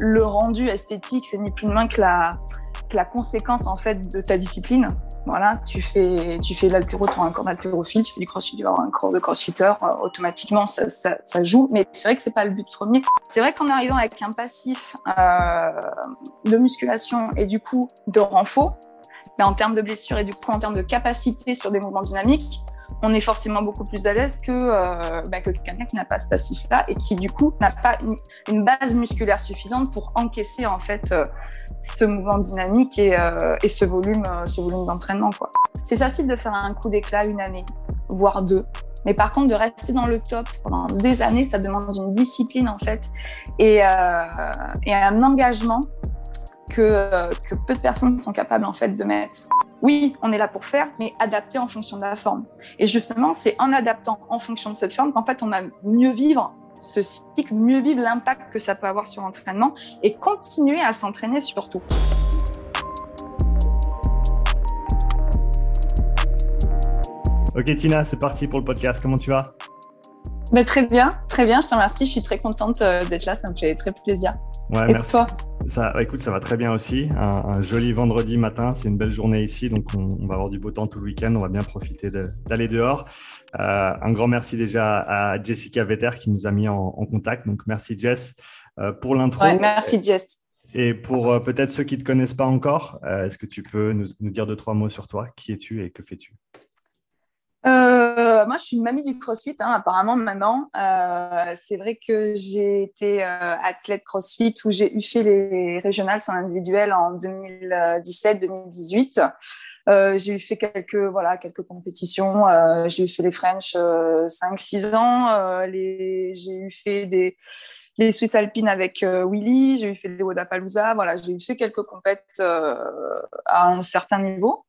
le rendu esthétique, c'est ni plus ni moins que la, la conséquence en fait de ta discipline. Voilà, tu fais, tu fais l'altéro, tu as un corps d'haltérophile, tu fais du crossfit, tu as un corps de crossfitter, euh, automatiquement ça, ça, joue. Mais c'est vrai que c'est pas le but premier. C'est vrai qu'en arrivant avec un passif euh, de musculation et du coup de renfort, mais en termes de blessure et du coup en termes de capacité sur des mouvements dynamiques, on est forcément beaucoup plus à l'aise que, euh, bah, que quelqu'un qui n'a pas ce passif-là et qui du coup n'a pas une, base musculaire suffisante pour encaisser en fait euh, ce mouvement dynamique et, euh, ce volume, ce volume d'entraînement. C'est facile de faire un coup d'éclat une année, voire deux. Mais par contre, de rester dans le top pendant des années, ça demande une discipline en fait et un engagement que, que peu de personnes sont capables en fait de mettre oui, on est là pour faire, mais adapter en fonction de la forme. Et justement, c'est en adaptant en fonction de cette forme qu'en fait, on va mieux vivre ce cycle, mieux vivre l'impact que ça peut avoir sur l'entraînement et continuer à s'entraîner surtout. Ok Tina, c'est parti pour le podcast. Comment tu vas? Ben, Très bien, très bien. Je te remercie. Je suis très contente euh, d'être là. Ça me fait très plaisir. Ouais, merci. Toi? Ça, bah, écoute, ça va très bien aussi. Un, joli vendredi matin, c'est une belle journée ici, donc on, va avoir du beau temps tout le week-end. On va bien profiter d'aller dehors. Euh, un grand merci déjà à Jessica Vetter qui nous a mis en, contact. Donc merci Jess euh, pour l'intro. Ouais, merci Jess. Et pour euh, peut-être ceux qui ne te connaissent pas encore, est-ce que tu peux nous, nous, dire deux, trois mots sur toi? Qui es-tu et que fais-tu? Euh, moi, je suis une mamie du CrossFit, hein, apparemment maintenant. Euh, c'est vrai que j'ai été euh, athlète CrossFit où j'ai eu fait les régionales en individuel en 2017-2018. Euh, j'ai eu fait quelques voilà quelques compétitions. Euh, j'ai eu fait les French 5-6 ans. les, j'ai eu fait des les Swiss alpines avec Willy. J'ai eu fait les Wodapalooza. Voilà, j'ai eu fait quelques compètes à un certain niveau.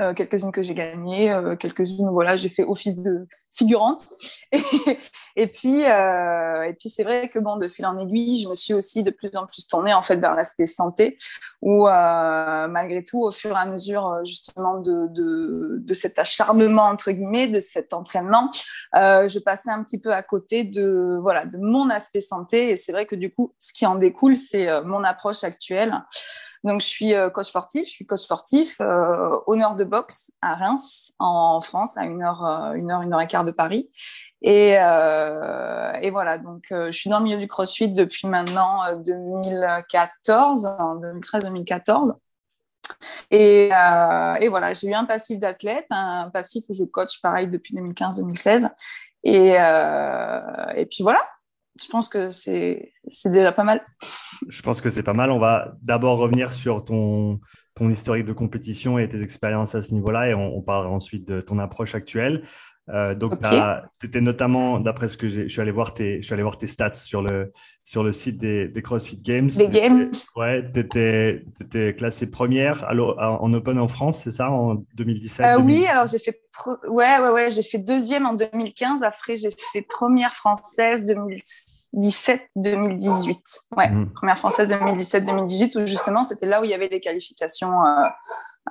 Euh, quelques-unes que j'ai gagnées, euh, quelques-unes voilà, j'ai fait office de figurante. Et, puis, euh, puis c'est vrai que bon, de fil en aiguille, je me suis aussi de plus en plus tournée en fait vers l'aspect santé, où malgré tout, au fur et à mesure justement de, de, de cet acharnement entre guillemets, de cet entraînement, je passais un petit peu à côté de voilà de mon aspect santé. Et c'est vrai que du coup, ce qui en découle, c'est mon approche actuelle. Donc, je suis euh, coach sportif. Je suis coach sportif, euh, honneur de boxe à Reims, en France, à une heure, euh, une heure, une heure et quart de Paris. Et, et voilà, donc je suis dans le milieu du CrossFit depuis maintenant 2014, 2013-2014. Et, et, voilà, j'ai eu un passif d'athlète, un passif où je coach pareil depuis 2015-2016. Et, et puis voilà, je pense que c'est déjà pas mal. Je pense que c'est pas mal. On va d'abord revenir sur ton, ton historique de compétition et tes expériences à ce niveau-là et on, parlera ensuite de ton approche actuelle. Euh, donc, tu étais notamment, d'après ce que j'ai, je suis allé voir tes, je suis allé voir tes stats sur le, sur le site des, des CrossFit Games. Des Games. Ouais, tu étais, étais, classée première en Open en France, c'est ça, en 2017 euh, Oui, alors j'ai fait, ouais, ouais, ouais, j'ai fait deuxième en 2015. Après, j'ai fait première française 2017-2018. Ouais, mmh. première française 2017-2018, où justement, c'était là où il y avait des qualifications euh,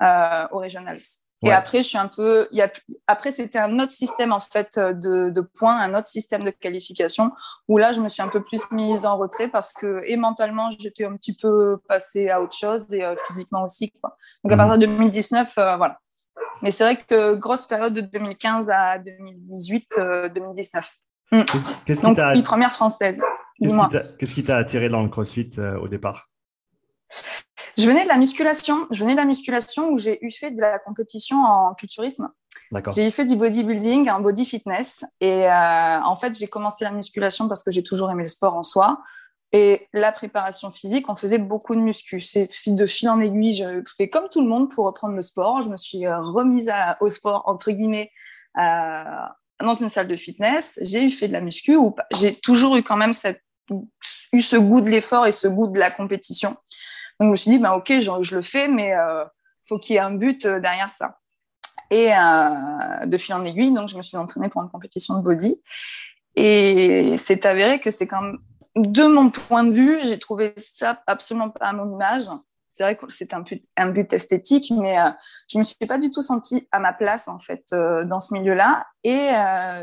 euh, aux Regionals. Et après, je suis un peu. Il y a, après, c'était un autre système en fait de, de, points, un autre système de qualification où là, je me suis un peu plus mise en retrait parce que et mentalement, j'étais un petit peu passée à autre chose et euh, physiquement aussi. Quoi. Donc à mhm. partir de 2019, euh, voilà. Mais c'est vrai que grosse période de 2015 à 2018, 2019. Euh, mm. Qu'est-ce Donc, qui première française. Qu'est-ce qui t'a attiré dans le CrossFit au départ? Je venais de la musculation. Je venais de la musculation où j'ai eu fait de la compétition en culturisme. J'ai eu fait du bodybuilding, un body fitness. Et euh, en fait, j'ai commencé la musculation parce que j'ai toujours aimé le sport en soi. Et la préparation physique, on faisait beaucoup de muscu. C'est de fil en aiguille. Je fais comme tout le monde pour reprendre le sport. Je me suis euh, remise au sport, entre guillemets, euh, dans une salle de fitness. J'ai eu fait de la muscu. J'ai toujours eu quand même cette, eu ce goût de l'effort et ce goût de la compétition. Donc, je me suis dit, bah, OK, je, le fais, mais il euh, faut qu'il y ait un but euh, derrière ça. Et euh, de fil en aiguille, donc, je me suis entraînée pour une compétition de body. Et c'est avéré que c'est quand même, de mon point de vue, j'ai trouvé ça absolument pas à mon image. C'est vrai que c'est un but, un but esthétique, mais je me suis pas du tout sentie à ma place en fait dans ce milieu-là. Et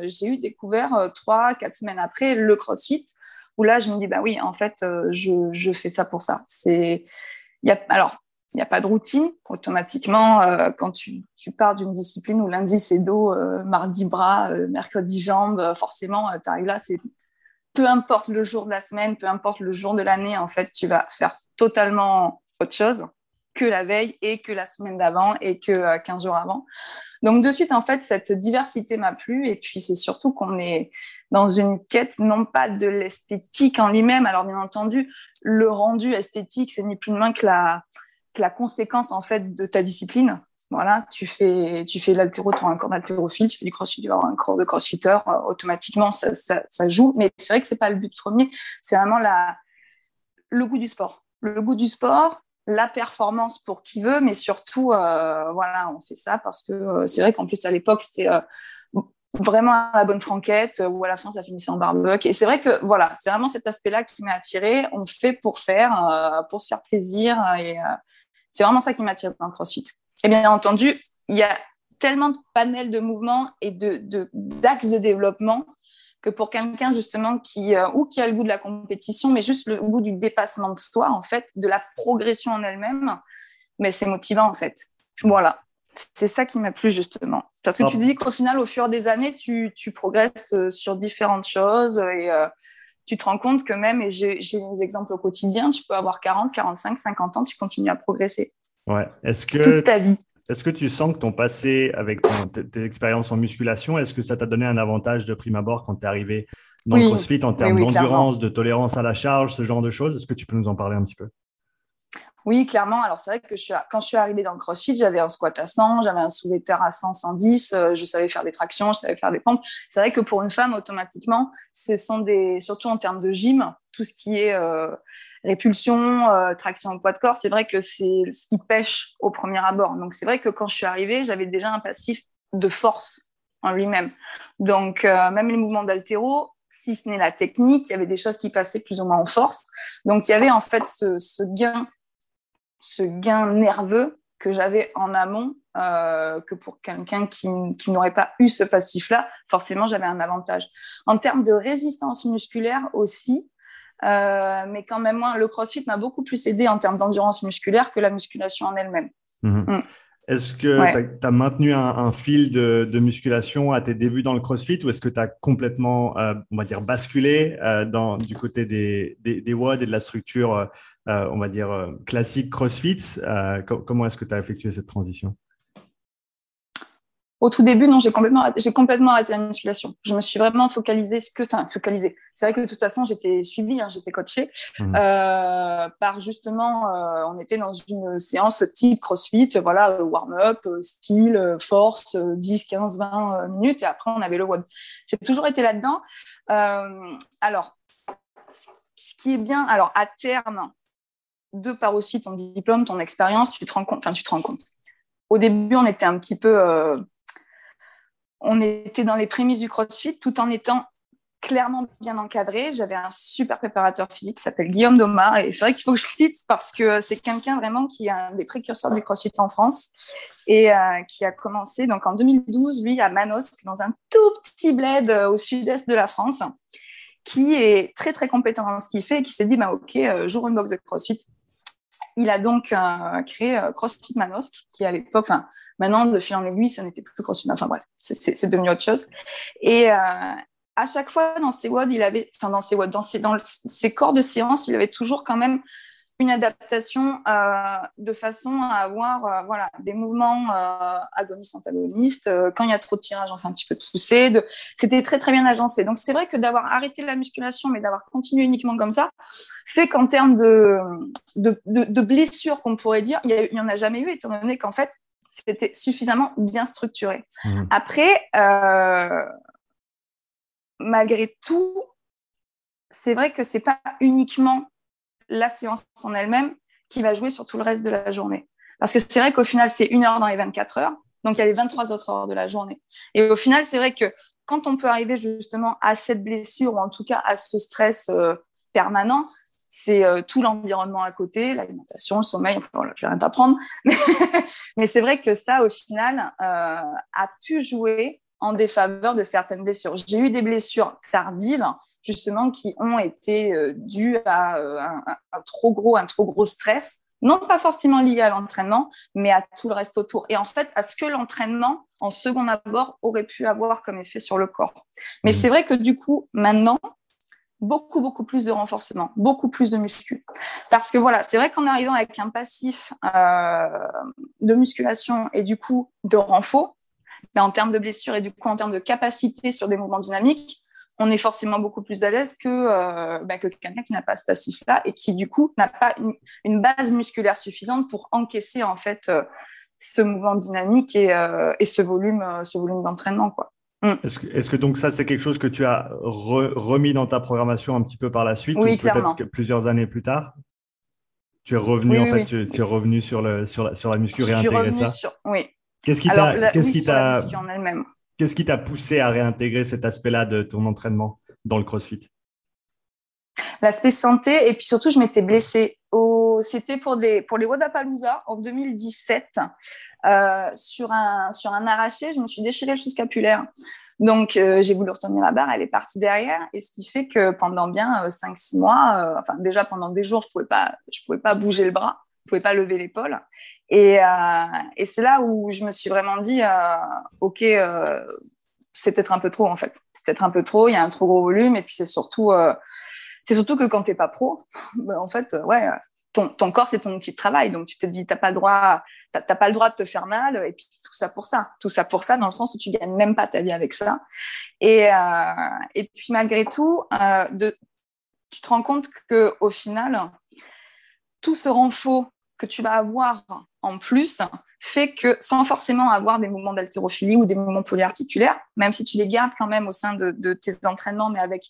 j'ai eu découvert trois, quatre semaines après le CrossFit, où là, je me dis, bah oui, en fait, je, je fais ça pour ça. C'est, y a, alors, il n'y a pas de routine. Automatiquement, euh, quand tu, tu pars d'une discipline où lundi c'est dos, euh, mardi bras, euh, mercredi jambes, forcément, tu arrives là, c'est peu importe le jour de la semaine, peu importe le jour de l'année, en fait, tu vas faire totalement autre chose que la veille et que la semaine d'avant et que 15 jours avant. Donc, de suite, en fait, cette diversité m'a plu. Et puis, c'est surtout qu'on est dans une quête, non pas de l'esthétique en lui-même. Alors, bien entendu, le rendu esthétique, c'est ni plus ni moins que la, la conséquence en fait de ta discipline. Voilà, tu fais, tu fais l'altéro, tu as un corps d'haltérophile, tu fais du crossfit, tu vas un corps de crossfitter, euh, automatiquement ça, ça, joue. Mais c'est vrai que c'est pas le but premier, c'est vraiment la, le goût du sport. Le goût du sport, la performance pour qui veut, mais surtout, euh, voilà, on fait ça parce que euh, c'est vrai qu'en plus à l'époque, c'était vraiment la bonne franquette ou à la fin ça finissait en barbecue. Et c'est vrai que voilà, c'est vraiment cet aspect-là qui m'a attiré. On fait pour faire, pour se faire plaisir et c'est vraiment ça qui m'attire dans le CrossFit. Et bien entendu, il y a tellement de panels de mouvements et de, d'axes de, développement que pour quelqu'un justement qui euh, ou qui a le goût de la compétition, mais juste le goût du dépassement de soi, en fait, de la progression en elle-même, mais c'est motivant en fait. Voilà. C'est ça qui m'a plu justement. Parce que tu dis qu'au final, au fur des années, tu, progresses euh, sur différentes choses et euh, tu te rends compte que même, et j'ai des exemples au quotidien, tu peux avoir 40, 45, 50 ans, tu continues à progresser. Ouais. Est-ce que, Toute ta vie. Est-ce que tu sens que ton passé avec tes, expériences en musculation, est-ce que ça t'a donné un avantage de prime abord quand tu es arrivé dans le CrossFit en termes d'endurance, de tolérance à la charge, ce genre de choses? Est-ce que tu peux nous en parler un petit peu? Oui, clairement. Alors, c'est vrai que quand je suis arrivée dans le CrossFit, j'avais un squat à 100, j'avais un soulevé terre à 100, 110, euh, je savais faire des tractions, je savais faire des pompes. C'est vrai que pour une femme, automatiquement, ce sont des, surtout en termes de gym, tout ce qui est euh, répulsion, euh, traction au poids de corps, c'est vrai que c'est ce qui pêche au premier abord. Donc, c'est vrai que quand je suis arrivée, j'avais déjà un passif de force en lui-même. Donc, même les mouvements d'altéro, si ce n'est la technique, il y avait des choses qui passaient plus ou moins en force. Donc, il y avait en fait ce gain ce gain nerveux que j'avais en amont euh, que pour quelqu'un qui, n'aurait pas eu ce passif-là, forcément, j'avais un avantage. En termes de résistance musculaire aussi, euh, mais quand même, le CrossFit m'a beaucoup plus aidé en termes d'endurance musculaire que la musculation en elle-même. Mhm. Mm. Est-ce que tu as, maintenu un, fil de, musculation à tes débuts dans le CrossFit ou est-ce que tu as complètement, euh, on va dire, basculé dans, du côté des, des, des WOD et de la structure euh, on va dire, euh, classique CrossFit. Euh, comment est-ce que tu as effectué cette transition? Au tout début, non, j'ai complètement, j'ai complètement arrêté la musculation. Je me suis vraiment focalisée, que, enfin, focalisée. C'est vrai que de toute façon, j'étais suivie, hein, j'étais coachée mmh. par justement, on était dans une séance type CrossFit, voilà, warm-up, style, force, 10, 15, 20 minutes, et après on avait le WOD. J'ai toujours été là-dedans. alors, ce qui est bien, alors à terme, de par aussi ton diplôme, ton expérience, tu te rends compte. Enfin, tu te rends compte. Au début, on était un petit peu, euh, on était dans les prémices du CrossFit, tout en étant clairement bien encadré. J'avais un super préparateur physique qui s'appelle Guillaume Doma, et c'est vrai qu'il faut que je le cite parce que c'est quelqu'un vraiment qui est un des précurseurs du CrossFit en France et euh, qui a commencé donc en 2012, lui, à Manosque, dans un tout petit bled euh, au sud-est de la France qui est très très compétent dans ce qu'il fait et qui s'est dit bah, ok j'ouvre une box de CrossFit il a donc euh, créé euh, CrossFit Manosque, qui à l'époque, enfin maintenant de fil en aiguille, ça n'était plus CrossFit, enfin bref, c'est devenu autre chose. Et euh, à chaque fois dans ses WOD, il avait, enfin dans ses WOD, dans ses, dans ses corps de séance, il avait toujours quand même une adaptation euh, de façon à avoir euh, voilà, des mouvements euh, agonistes-antagonistes. quand il y a trop de tirage, on fait un petit peu de poussée. De... C'était très, très bien agencé. Donc, c'est vrai que d'avoir arrêté la musculation, mais d'avoir continué uniquement comme ça, fait qu'en termes de, de, de, blessures, qu'on pourrait dire, il n'y en a jamais eu, étant donné qu'en fait, c'était suffisamment bien structuré. Mmh. Après, malgré tout, c'est vrai que c'est pas uniquement la séance en elle-même qui va jouer sur tout le reste de la journée. Parce que c'est vrai qu'au final, c'est une heure dans les 24 heures, donc il y a les 23 autres heures de la journée. Et au final, c'est vrai que quand on peut arriver justement à cette blessure, ou en tout cas à ce stress euh, permanent, c'est euh, tout l'environnement à côté, l'alimentation, le sommeil, enfin je vais rien t'apprendre. Mais c'est vrai que ça, au final, euh, a pu jouer en défaveur de certaines blessures. J'ai eu des blessures tardives justement qui ont été euh, dues à euh, un, trop gros, un trop gros stress, non pas forcément lié à l'entraînement, mais à tout le reste autour. Et en fait, à ce que l'entraînement, en second abord, aurait pu avoir comme effet sur le corps. Mais mmh. c'est vrai que du coup, maintenant, beaucoup, beaucoup plus de renforcement, beaucoup plus de muscu. Parce que voilà, c'est vrai qu'en arrivant avec un passif euh, de musculation et du coup de renfort, mais en termes de blessure et du coup en termes de capacité sur des mouvements dynamiques, on est forcément beaucoup plus à l'aise que, euh, bah, que quelqu'un qui n'a pas ce passif-là et qui du coup n'a pas une, base musculaire suffisante pour encaisser en fait euh, ce mouvement dynamique et, et ce volume, ce volume d'entraînement quoi. Mm. Est-ce que, donc ça, c'est quelque chose que tu as remis dans ta programmation un petit peu par la suite Oui, clairement. plusieurs années plus tard? Tu es revenu, en fait, tu, es revenu sur, le, sur, la, sur la muscu, réintégrer ça? sur... Oui. Qu'est-ce qui t'a qu'est-ce qui t'a qu'est-ce qui t'a poussé à réintégrer cet aspect-là de ton entraînement dans le CrossFit? L'aspect santé et puis surtout je m'étais blessée au c'était pour des pour les Wadapalooza en 2017 euh, sur, un, sur un arraché, je me suis déchiré le sous-scapulaire. Donc, euh, j'ai voulu retenir la barre, elle est partie derrière. Et ce qui fait que pendant bien 5-6 euh, mois, enfin, déjà pendant des jours, je pouvais, pas, pouvais pas bouger le bras, je ne pouvais pas lever l'épaule. Et, et c'est là où je me suis vraiment dit, OK, c'est peut-être un peu trop, en fait. C'est peut-être un peu trop, il y a un trop gros volume. Et puis, c'est surtout, c'est surtout que quand tu n'es pas pro, ben, en fait, ouais, ton, corps, c'est ton outil de travail. Donc, tu te dis, tu n'as pas t'as pas le droit de te faire mal et puis tout ça pour ça tout ça pour ça dans le sens où tu gagnes même pas ta vie avec ça et, euh, puis malgré tout euh, tu te rends compte que au final tout ce renfort que tu vas avoir en plus fait que sans forcément avoir des mouvements d'haltérophilie ou des mouvements polyarticulaires, même si tu les gardes quand même au sein de, tes entraînements, mais avec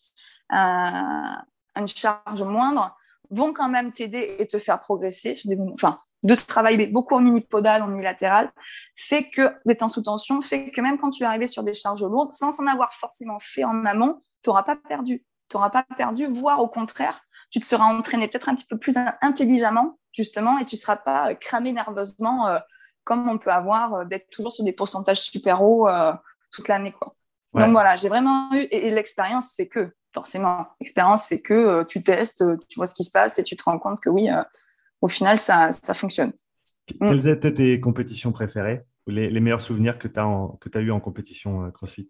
un, une charge moindre, vont quand même t'aider et te faire progresser sur des mouvements, enfin, de travailler beaucoup en unipodal, en unilatéral, fait que des temps sous tension, fait que même quand tu es arrivé sur des charges lourdes, sans en avoir forcément fait en amont, tu n'auras pas perdu. Tu n'auras pas perdu, voire au contraire, tu te seras entraîné peut-être un petit peu plus intelligemment, justement, et tu ne seras pas cramé nerveusement euh, comme on peut avoir euh, d'être toujours sur des pourcentages super hauts euh, toute l'année. Quoi. Donc voilà, j'ai vraiment eu, et l'expérience fait que, forcément. L'expérience fait que euh, tu testes, euh, tu vois ce qui se passe et tu te rends compte que oui, euh, au final, ça, ça fonctionne. Mm. Quelles étaient tes compétitions préférées ou les, meilleurs souvenirs que tu as, as eu en compétition CrossFit?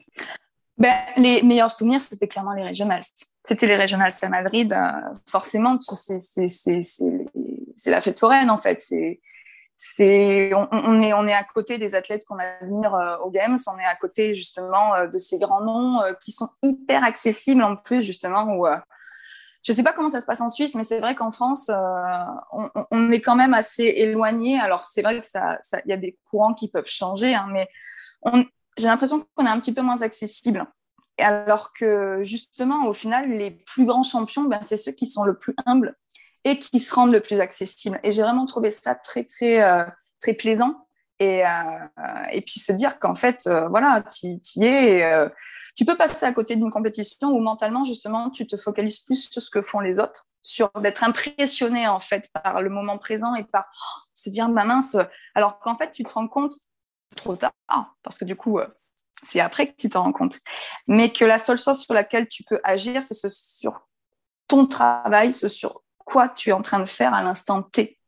Ben, les meilleurs souvenirs, c'était clairement les régionales. C'était les régionales à Madrid. forcément, c'est la fête foraine, en fait. C'est c'est on, est on est à côté des athlètes qu'on admire euh, aux games. On est à côté justement euh, de ces grands noms euh, qui sont hyper accessibles en plus justement où je sais pas comment ça se passe en Suisse mais c'est vrai qu'en France on, est quand même assez éloigné. Alors c'est vrai que ça il y a des courants qui peuvent changer hein, mais j'ai l'impression qu'on est un petit peu moins accessible. Alors que justement au final les plus grands champions ben, c'est ceux qui sont le plus humbles et qui se rendent le plus accessible. Et j'ai vraiment trouvé ça très, très, euh, très plaisant. Et, euh, et puis se dire qu'en fait, euh, voilà, tu y es. tu peux passer à côté d'une compétition où mentalement, justement, tu te focalises plus sur ce que font les autres, sur d'être impressionné, en fait, par le moment présent et par oh, se dire, ma mince, alors qu'en fait, tu te rends compte trop tard, parce que du coup, c'est après que tu te rends compte, mais que la seule chose sur laquelle tu peux agir, c'est ce sur ton travail, ce sur quoi tu es en train de faire à l'instant T.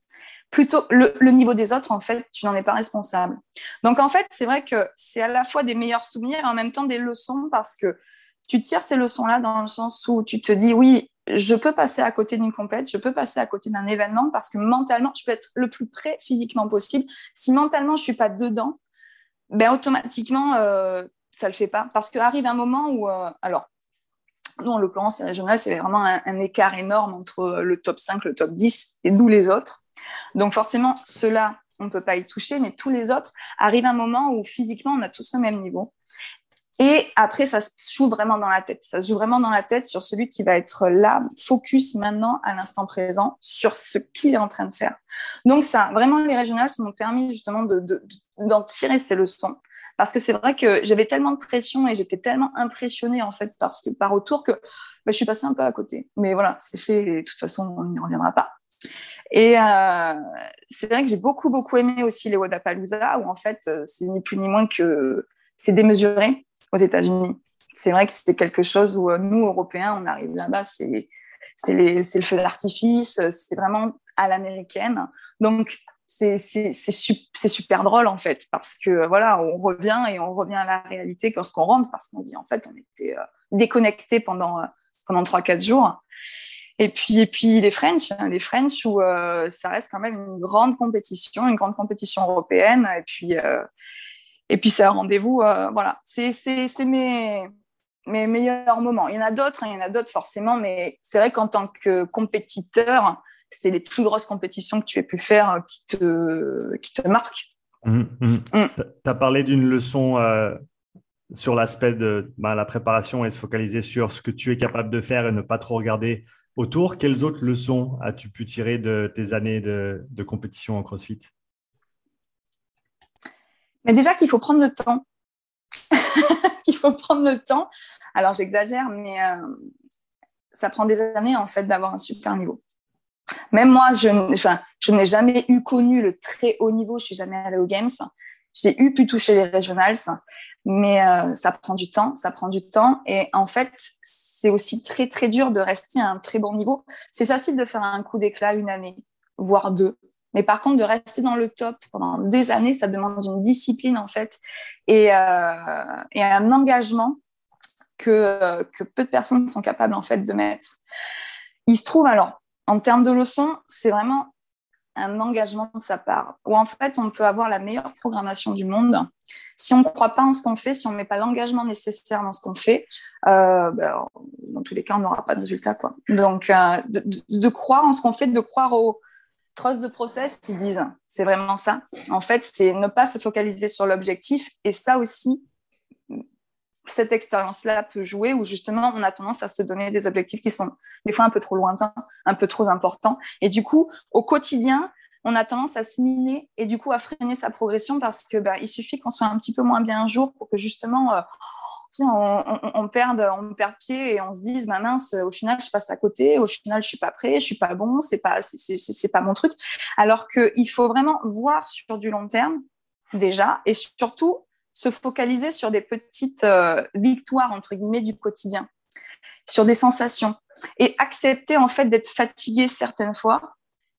Plutôt le, niveau des autres, en fait, tu n'en es pas responsable. Donc, en fait, c'est vrai que c'est à la fois des meilleurs souvenirs et en même temps des leçons parce que tu tires ces leçons-là dans le sens où tu te dis, oui, je peux passer à côté d'une compète, je peux passer à côté d'un événement parce que mentalement, je peux être le plus près physiquement possible. Si mentalement, je suis pas dedans, ben automatiquement, euh, ça le fait pas. Parce qu'arrive un moment où, euh, alors, nous, en l'occurrence, régional, c'est vraiment un, écart énorme entre le top 5, le top 10 et nous les autres. Donc forcément, ceux-là, on ne peut pas y toucher, mais tous les autres, arrive un moment où physiquement, on a tous le même niveau. Et après, ça se joue vraiment dans la tête. Ça se joue vraiment dans la tête sur celui qui va être là, focus maintenant, à l'instant présent, sur ce qu'il est en train de faire. Donc ça, vraiment, les régionales m'ont permis justement d'en de, d'en tirer ces leçons. Parce que c'est vrai que j'avais tellement de pression et j'étais tellement impressionnée en fait parce que, par autour que bah, je suis passée un peu à côté. Mais voilà, c'est fait de toute façon, on n'y reviendra pas. Et euh, c'est vrai que j'ai beaucoup, beaucoup aimé aussi les Wadapalooza où en fait, euh, c'est ni plus ni moins que c'est démesuré aux États-Unis. c'est vrai que c'est quelque chose où nous, Européens, on arrive là-bas, c'est le feu d'artifice, c'est vraiment à l'américaine. Donc, c'est super drôle en fait parce que voilà on revient et on revient à la réalité lorsqu'on rentre parce qu'on dit en fait on était déconnecté pendant pendant trois quatre jours et puis, et puis les French, hein, les French où euh, ça reste quand même une grande compétition, une grande compétition européenne. Et puis, euh, et puis c'est un rendez-vous. Euh, voilà, c'est mes, mes meilleurs moments. Il y en a d'autres, hein, il y en a d'autres forcément, mais c'est vrai qu'en tant que compétiteur, c'est les plus grosses compétitions que tu aies pu faire qui te, qui te marquent. Mmh, mmh. Mmh. Tu as parlé d'une leçon sur l'aspect de bah, la préparation et se focaliser sur ce que tu es capable de faire et ne pas trop regarder autour. Quelles autres leçons as-tu pu tirer de tes années de, compétition en CrossFit? Mais déjà qu'il faut prendre le temps. qu'il faut prendre le temps. Alors j'exagère, mais euh, ça prend des années en fait d'avoir un super niveau. Même moi, je, je n'ai jamais eu connu le très haut niveau. Je suis jamais allée aux Games. J'ai eu pu toucher les regionals, mais euh, ça prend du temps, ça prend du temps. Et en fait, c'est aussi très, très dur de rester à un très bon niveau. C'est facile de faire un coup d'éclat une année, voire deux. Mais par contre, de rester dans le top pendant des années, ça demande une discipline, en fait, et, euh, un engagement que, que peu de personnes sont capables, en fait, de mettre. Il se trouve, alors, en termes de leçons, c'est vraiment un engagement de sa part, où en fait on peut avoir la meilleure programmation du monde. Si on ne croit pas en ce qu'on fait, si on ne met pas l'engagement nécessaire dans ce qu'on fait, euh, ben, dans tous les cas, on n'aura pas de résultat. Donc, euh, de, croire en ce qu'on fait, de croire aux trust de process, ils disent, c'est vraiment ça. En fait, c'est ne pas se focaliser sur l'objectif. Et ça aussi, cette expérience-là peut jouer où justement on a tendance à se donner des objectifs qui sont des fois un peu trop lointains, un peu trop importants. Et du coup, au quotidien, on a tendance à se miner et du coup à freiner sa progression parce que bah, il suffit qu'on soit un petit peu moins bien un jour pour que justement euh, on, perde, on perd pied et on se dise bah mince, au final je passe à côté, au final je suis pas prêt, je suis pas bon, c'est pas c'est pas mon truc. Alors qu'il faut vraiment voir sur du long terme déjà et surtout se focaliser sur des petites euh, victoires, entre guillemets, du quotidien, sur des sensations, et accepter en fait d'être fatigué certaines fois,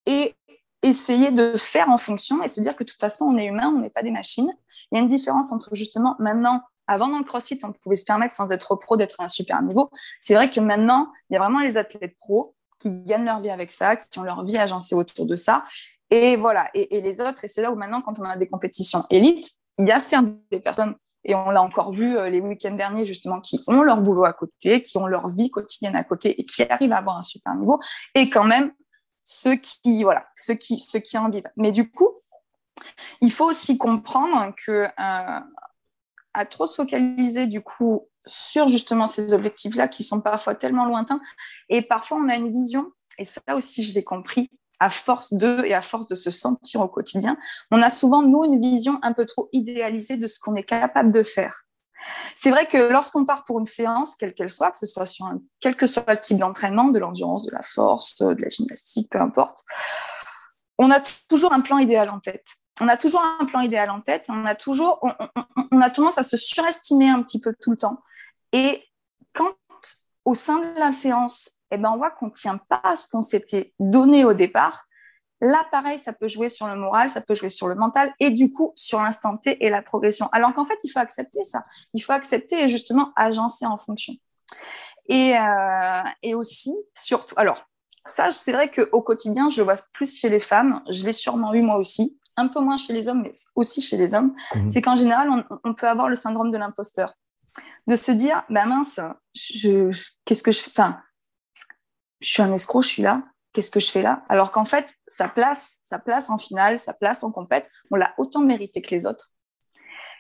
et essayer de faire en fonction, et se dire que de toute façon, on est humain, on n'est pas des machines. Il y a une différence entre justement maintenant, avant dans le CrossFit, on pouvait se permettre sans être pro d'être à un super niveau. C'est vrai que maintenant, il y a vraiment les athlètes pros qui gagnent leur vie avec ça, qui ont leur vie agencée autour de ça. Et voilà, et, et les autres, et c'est là où maintenant, quand on a des compétitions élites, il y a certes des personnes, et on l'a encore vu euh, les week-ends derniers justement, qui ont leur boulot à côté, qui ont leur vie quotidienne à côté et qui arrivent à avoir un super niveau, et quand même ceux qui, voilà, ceux qui, ceux qui en vivent. Mais du coup, il faut aussi comprendre que euh, à trop se focaliser du coup sur justement ces objectifs-là qui sont parfois tellement lointains, et parfois on a une vision, et ça aussi je l'ai compris, à force de et à force de se sentir au quotidien, on a souvent, nous, une vision un peu trop idéalisée de ce qu'on est capable de faire. C'est vrai que lorsqu'on part pour une séance, quelle qu'elle soit, que ce soit sur un, quel que soit le type d'entraînement, de l'endurance, de la force, de la gymnastique, peu importe, on a toujours un plan idéal en tête. On a toujours un plan idéal en tête, on a toujours, on, on a tendance à se surestimer un petit peu tout le temps. Et quand au sein de la séance, eh ben, on voit qu'on ne tient pas à ce qu'on s'était donné au départ. Là, pareil, ça peut jouer sur le moral, ça peut jouer sur le mental et du coup sur l'instant T et la progression. Alors qu'en fait, il faut accepter ça. Il faut accepter et justement agencer en fonction. Et, euh, et aussi, surtout, alors, ça, c'est vrai qu'au quotidien, je le vois plus chez les femmes. Je l'ai sûrement eu moi aussi. Un peu moins chez les hommes, mais aussi chez les hommes. Mmh. C'est qu'en général, on, peut avoir le syndrome de l'imposteur. De se dire, ben mince, je, qu'est-ce que je fais je suis un escroc, je suis là, qu'est-ce que je fais là? Alors qu'en fait, sa place, sa place en finale, sa place en compète, on l'a autant mérité que les autres.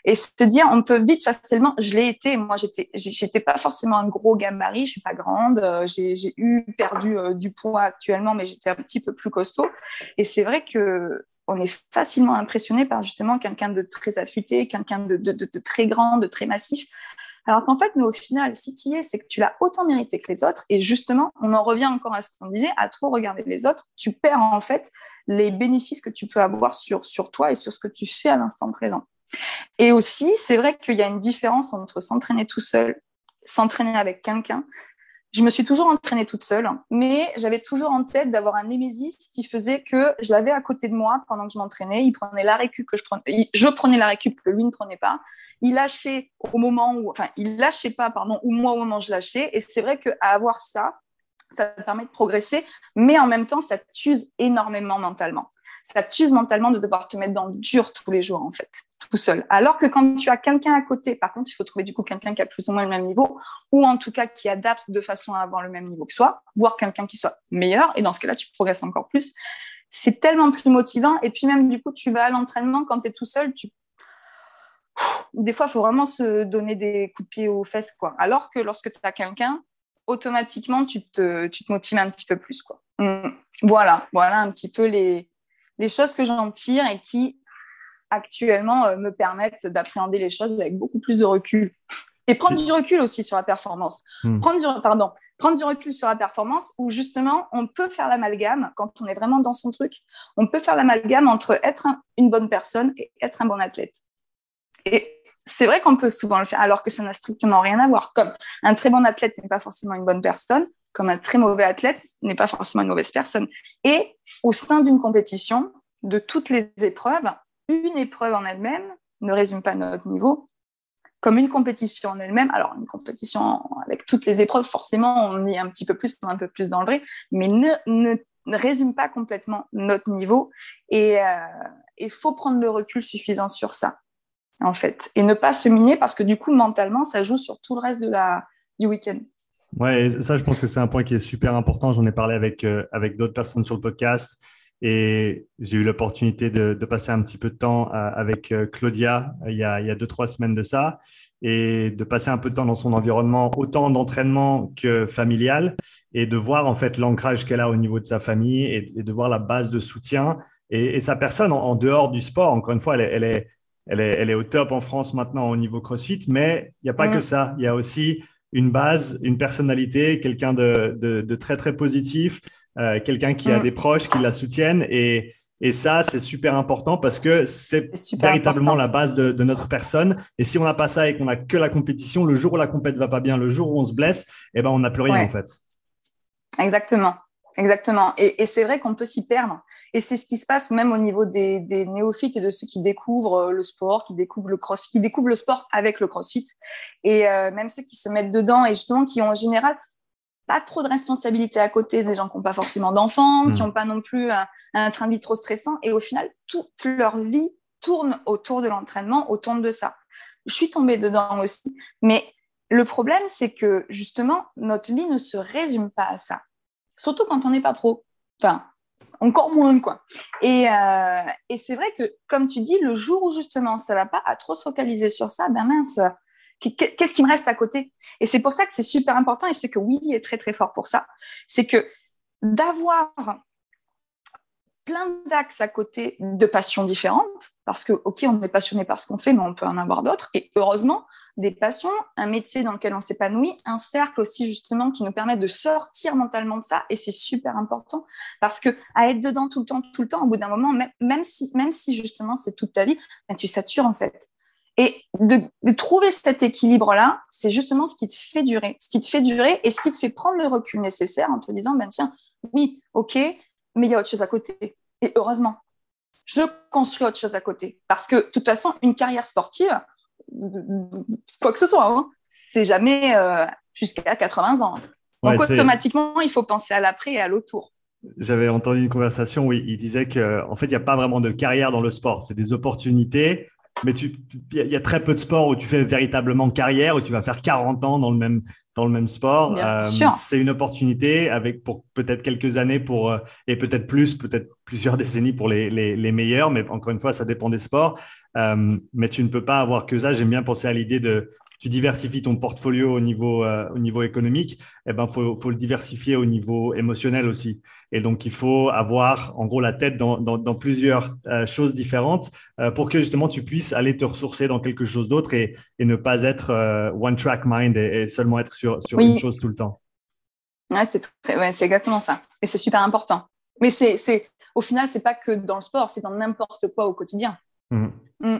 Et se dire, on peut vite facilement, je l'ai été, moi j'étais, j'étais pas forcément un gros gabarit, je suis pas grande, euh, j'ai, eu perdu euh, du poids actuellement, mais j'étais un petit peu plus costaud. Et c'est vrai que on est facilement impressionné par justement quelqu'un de très affûté, quelqu'un de, très grand, de très massif. Alors qu'en fait, nous, au final, si tu y es, c'est que tu l'as autant mérité que les autres. Et justement, on en revient encore à ce qu'on disait, à trop regarder les autres, tu perds en fait les bénéfices que tu peux avoir sur, sur toi et sur ce que tu fais à l'instant présent. Et aussi, c'est vrai qu'il y a une différence entre s'entraîner tout seul, s'entraîner avec quelqu'un. Je me suis toujours entraînée toute seule, mais j'avais toujours en tête d'avoir un némésis qui faisait que je l'avais à côté de moi pendant que je m'entraînais. Il prenait la récup que je prenais, je prenais la récup que lui ne prenait pas. Il lâchait au moment où, enfin, il lâchait pas, pardon, ou moi au moment où je lâchais. Et c'est vrai qu'à avoir ça, ça permet de progresser, mais en même temps, ça t'use énormément mentalement. Ça t'use mentalement de devoir te mettre dans le dur tous les jours, en fait, tout seul. Alors que quand tu as quelqu'un à côté, par contre, il faut trouver du coup quelqu'un qui a plus ou moins le même niveau, ou en tout cas qui adapte de façon à avoir le même niveau que soi, voire quelqu'un qui soit meilleur, et dans ce cas-là, tu progresses encore plus. C'est tellement plus motivant, et puis même du coup, tu vas à l'entraînement quand tu es tout seul, tu des fois, il faut vraiment se donner des coups de pied aux fesses, quoi. Alors que lorsque tu as quelqu'un, automatiquement, tu te, tu te motives un petit peu plus. Quoi. Mm. Voilà, voilà un petit peu les, les choses que j'en tire et qui actuellement euh, me permettent d'appréhender les choses avec beaucoup plus de recul. Et prendre du recul aussi sur la performance. Mm. Prendre, du, pardon, prendre du recul sur la performance où justement on peut faire l'amalgame, quand on est vraiment dans son truc, on peut faire l'amalgame entre être une bonne personne et être un bon athlète. Et c'est vrai qu'on peut souvent le faire, alors que ça n'a strictement rien à voir. Comme un très bon athlète n'est pas forcément une bonne personne, comme un très mauvais athlète n'est pas forcément une mauvaise personne. Et au sein d'une compétition, de toutes les épreuves, une épreuve en elle-même ne résume pas notre niveau. Comme une compétition en elle-même, alors une compétition avec toutes les épreuves, forcément, on est un petit peu plus, un peu plus dans le vrai, mais ne, résume pas complètement notre niveau. Et il euh, faut prendre le recul suffisant sur ça en fait, et ne pas se miner parce que du coup, mentalement, ça joue sur tout le reste de la, du week-end. Ouais, ça, je pense que c'est un point qui est super important. J'en ai parlé avec, euh, avec d'autres personnes sur le podcast et j'ai eu l'opportunité de, de, passer un petit peu de temps euh, avec euh, Claudia il y, a, il y a deux, trois semaines de ça et de passer un peu de temps dans son environnement, autant d'entraînement que familial, et de voir en fait l'ancrage qu'elle a au niveau de sa famille et, de voir la base de soutien et, et sa personne en, dehors du sport. Encore une fois, elle elle est elle est, au top en France maintenant au niveau CrossFit, mais il n'y a pas que mm. ça. Il y a aussi une base, une personnalité, quelqu'un de, très, très positif, euh, quelqu'un qui a mm. des proches qui la soutiennent. Et, ça, c'est super important parce que c'est véritablement la base de, notre personne. Et si on n'a pas ça et qu'on n'a que la compétition, le jour où la compète va pas bien, le jour où on se blesse, eh ben, on n'a plus rien en fait. Exactement. Exactement. Et, c'est vrai qu'on peut s'y perdre. Et c'est ce qui se passe même au niveau des, néophytes et de ceux qui découvrent euh, le sport, qui découvrent le cross, qui découvrent le sport avec le crossfit. Et euh, même ceux qui se mettent dedans et justement qui ont en général pas trop de responsabilités à côté, des gens qui n'ont pas forcément d'enfants, mmh. qui n'ont pas non plus un, train de vie trop stressant. Et au final, toute leur vie tourne autour de l'entraînement, autour de ça. Je suis tombée dedans aussi. Mais le problème, c'est que justement, notre vie ne se résume pas à ça surtout quand on n'est pas pro. Enfin, encore moins, quoi. Et, euh, et c'est vrai que, comme tu dis, le jour où justement ça va pas à trop se focaliser sur ça, ben mince, qu'est-ce qui me reste à côté? Et c'est pour ça que c'est super important, et c'est que Willy est très très fort pour ça, c'est que d'avoir plein d'axes à côté de passions différentes, parce que, ok, on est passionné par ce qu'on fait, mais on peut en avoir d'autres, et heureusement, des passions, un métier dans lequel on s'épanouit, un cercle aussi justement qui nous permet de sortir mentalement de ça et c'est super important parce que à être dedans tout le temps, tout le temps, au bout d'un moment, même, si, même si justement c'est toute ta vie, ben, tu satures en fait. Et de, trouver cet équilibre-là, c'est justement ce qui te fait durer, ce qui te fait durer et ce qui te fait prendre le recul nécessaire en te disant, ben tiens, oui, ok, mais il y a autre chose à côté. Et heureusement, je construis autre chose à côté. Parce que, de toute façon, une carrière sportive, quoi que ce soit. Hein. C'est jamais euh, jusqu'à 80 ans. Donc automatiquement, il faut penser à l'après et à l'autour. J'avais entendu une conversation où il disait qu'en en fait, il n'y a pas vraiment de carrière dans le sport. C'est des opportunités, mais il y a très peu de sports où tu fais véritablement carrière, où tu vas faire 40 ans dans le même, dans le même sport. Euh, c'est une opportunité avec pour peut-être quelques années pour, euh, et peut-être plus, peut-être plusieurs décennies pour les, les, les, meilleurs, mais encore une fois, ça dépend des sports. Euh, mais tu ne peux pas avoir que ça. J'aime bien penser à l'idée de tu diversifies ton portfolio au niveau, euh, au niveau économique, eh ben, faut, faut le diversifier au niveau émotionnel aussi. Et donc, il faut avoir, en gros, la tête dans, dans, dans plusieurs euh, choses différentes pour que justement tu puisses aller te ressourcer dans quelque chose d'autre et, et, ne pas être one track mind et, seulement être sur, sur une chose tout le temps. Ouais, c'est ouais, exactement ça. Et c'est super important. Mais c'est, au final, c'est pas que dans le sport, c'est dans n'importe quoi au quotidien. Mmh. Mmh.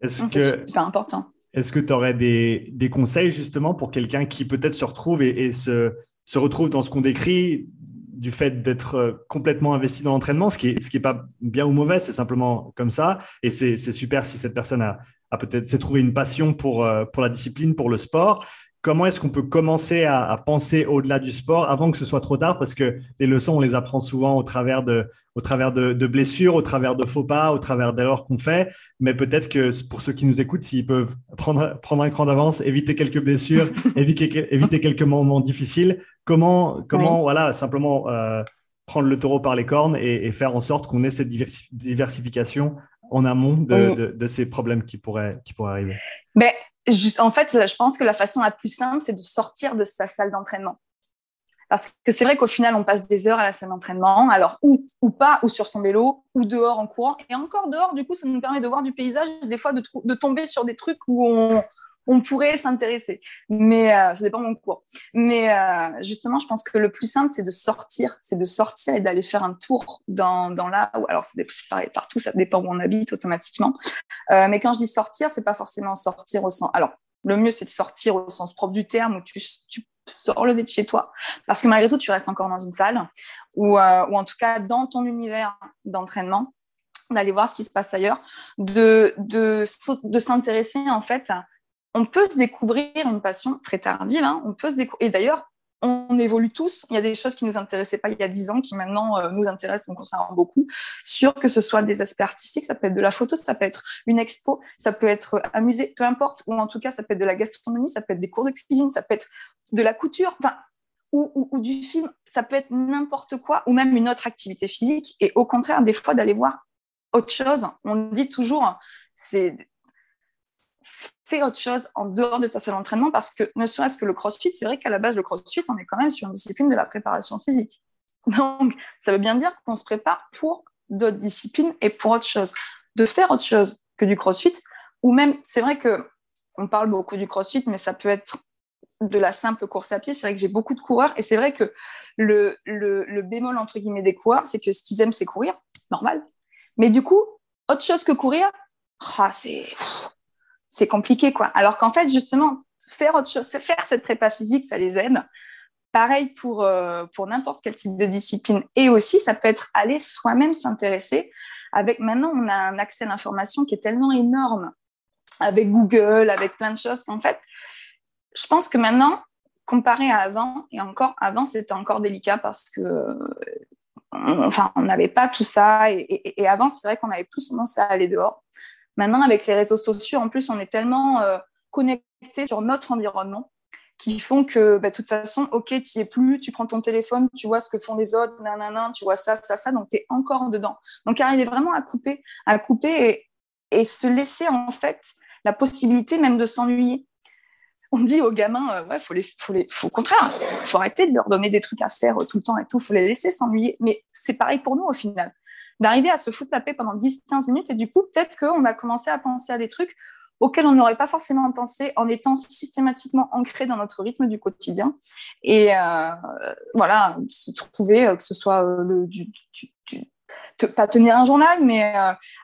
Est-ce que c'est super important est-ce que tu aurais des, conseils justement pour quelqu'un qui peut-être se retrouve et, se, retrouve dans ce qu'on décrit du fait d'être euh, complètement investi dans l'entraînement, ce qui n'est pas bien ou mauvais, c'est simplement comme ça. Et c'est super si cette personne a, peut-être trouvé une passion euh, pour la discipline, pour le sport comment est-ce qu'on peut commencer à, penser au-delà du sport avant que ce soit trop tard? Parce que les leçons, on les apprend souvent au travers de, au travers de, blessures, au travers de faux pas, au travers d'erreurs qu'on fait. Mais peut-être que pour ceux qui nous écoutent, s'ils peuvent prendre, prendre un cran d'avance, éviter quelques blessures, éviter, éviter quelques moments difficiles, comment, comment voilà, simplement euh, prendre le taureau par les cornes et, faire en sorte qu'on ait cette diversification en amont de, de, ces problèmes qui pourraient, qui pourraient arriver? En fait, je pense que la façon la plus simple, c'est de sortir de sa salle d'entraînement. Parce que c'est vrai qu'au final, on passe des heures à la salle d'entraînement, alors ou, ou pas, ou sur son vélo, ou dehors en courant. Et encore dehors, du coup, ça nous permet de voir du paysage, des fois de tomber sur des trucs où on, on pourrait s'intéresser. Mais euh, ça dépend de mon cours. Mais euh, justement, je pense que le plus simple, c'est de sortir, c'est de sortir et d'aller faire un tour dans, dans là où, alors c'est pareil partout, ça dépend où on habite automatiquement. Euh, mais quand je dis sortir, c'est pas forcément sortir au sens. Alors, le mieux, c'est de sortir au sens propre du terme, où tu, sors le nez de chez toi, parce que malgré tout, tu restes encore dans une salle, ou, en tout cas dans ton univers d'entraînement, d'aller voir ce qui se passe ailleurs, de s'intéresser en fait on peut se découvrir une passion très tardive. Hein. On peut se Et d'ailleurs, on évolue tous. Il y a des choses qui nous intéressaient pas il y a dix ans qui maintenant euh, nous intéressent au contraire beaucoup. Sur que ce soit des aspects artistiques, ça peut être de la photo, ça peut être une expo, ça peut être un musée, peu importe. Ou en tout cas, ça peut être de la gastronomie, ça peut être des cours de cuisine, ça peut être de la couture. Ou, ou du film, ça peut être n'importe quoi, ou même une autre activité physique. Et au contraire, des fois, d'aller voir autre chose. On dit toujours, c'est fais autre chose en dehors de ta salle d'entraînement parce que ne serait-ce que le crossfit, c'est vrai qu'à la base, le crossfit, on est quand même sur une discipline de la préparation physique. Donc, ça veut bien dire qu'on se prépare pour d'autres disciplines et pour autre chose. De faire autre chose que du crossfit, ou même, c'est vrai que on parle beaucoup du crossfit, mais ça peut être de la simple course à pied. C'est vrai que j'ai beaucoup de coureurs et c'est vrai que le, le, le, bémol entre guillemets des coureurs, c'est que ce qu'ils aiment, c'est courir, normal. Mais du coup, autre chose que courir, ah, c'est c'est compliqué, quoi. Alors qu'en fait, justement, faire autre chose, faire cette prépa physique, ça les aide. Pareil pour, euh, pour n'importe quel type de discipline. Et aussi, ça peut être aller soi-même s'intéresser. Avec maintenant, on a un accès à l'information qui est tellement énorme avec Google, avec plein de choses qu'en fait, je pense que maintenant, comparé à avant, et encore avant, c'était encore délicat parce que enfin, on n'avait pas tout ça. Et, et avant, c'est vrai qu'on avait plus tendance à aller dehors. Maintenant, avec les réseaux sociaux, en plus, on est tellement euh, connecté sur notre environnement qui font que, bah, de toute façon, OK, tu n'y es plus, tu prends ton téléphone, tu vois ce que font les autres, nanana, tu vois ça, ça, ça, donc tu es encore dedans. Donc, arriver vraiment à couper, à couper et, se laisser, en fait, la possibilité même de s'ennuyer. On dit aux gamins, euh, ouais, faut les, faut les, faut, au contraire, faut arrêter de leur donner des trucs à faire tout le temps et tout, faut les laisser s'ennuyer. Mais c'est pareil pour nous au final d'arriver à se foutre la paix pendant 10-15 minutes. Et du coup, peut-être qu'on a commencé à penser à des trucs auxquels on n'aurait pas forcément pensé en étant systématiquement ancré dans notre rythme du quotidien. Et euh, voilà, se trouver, euh, que ce soit euh, le, du, pas tenir un journal, mais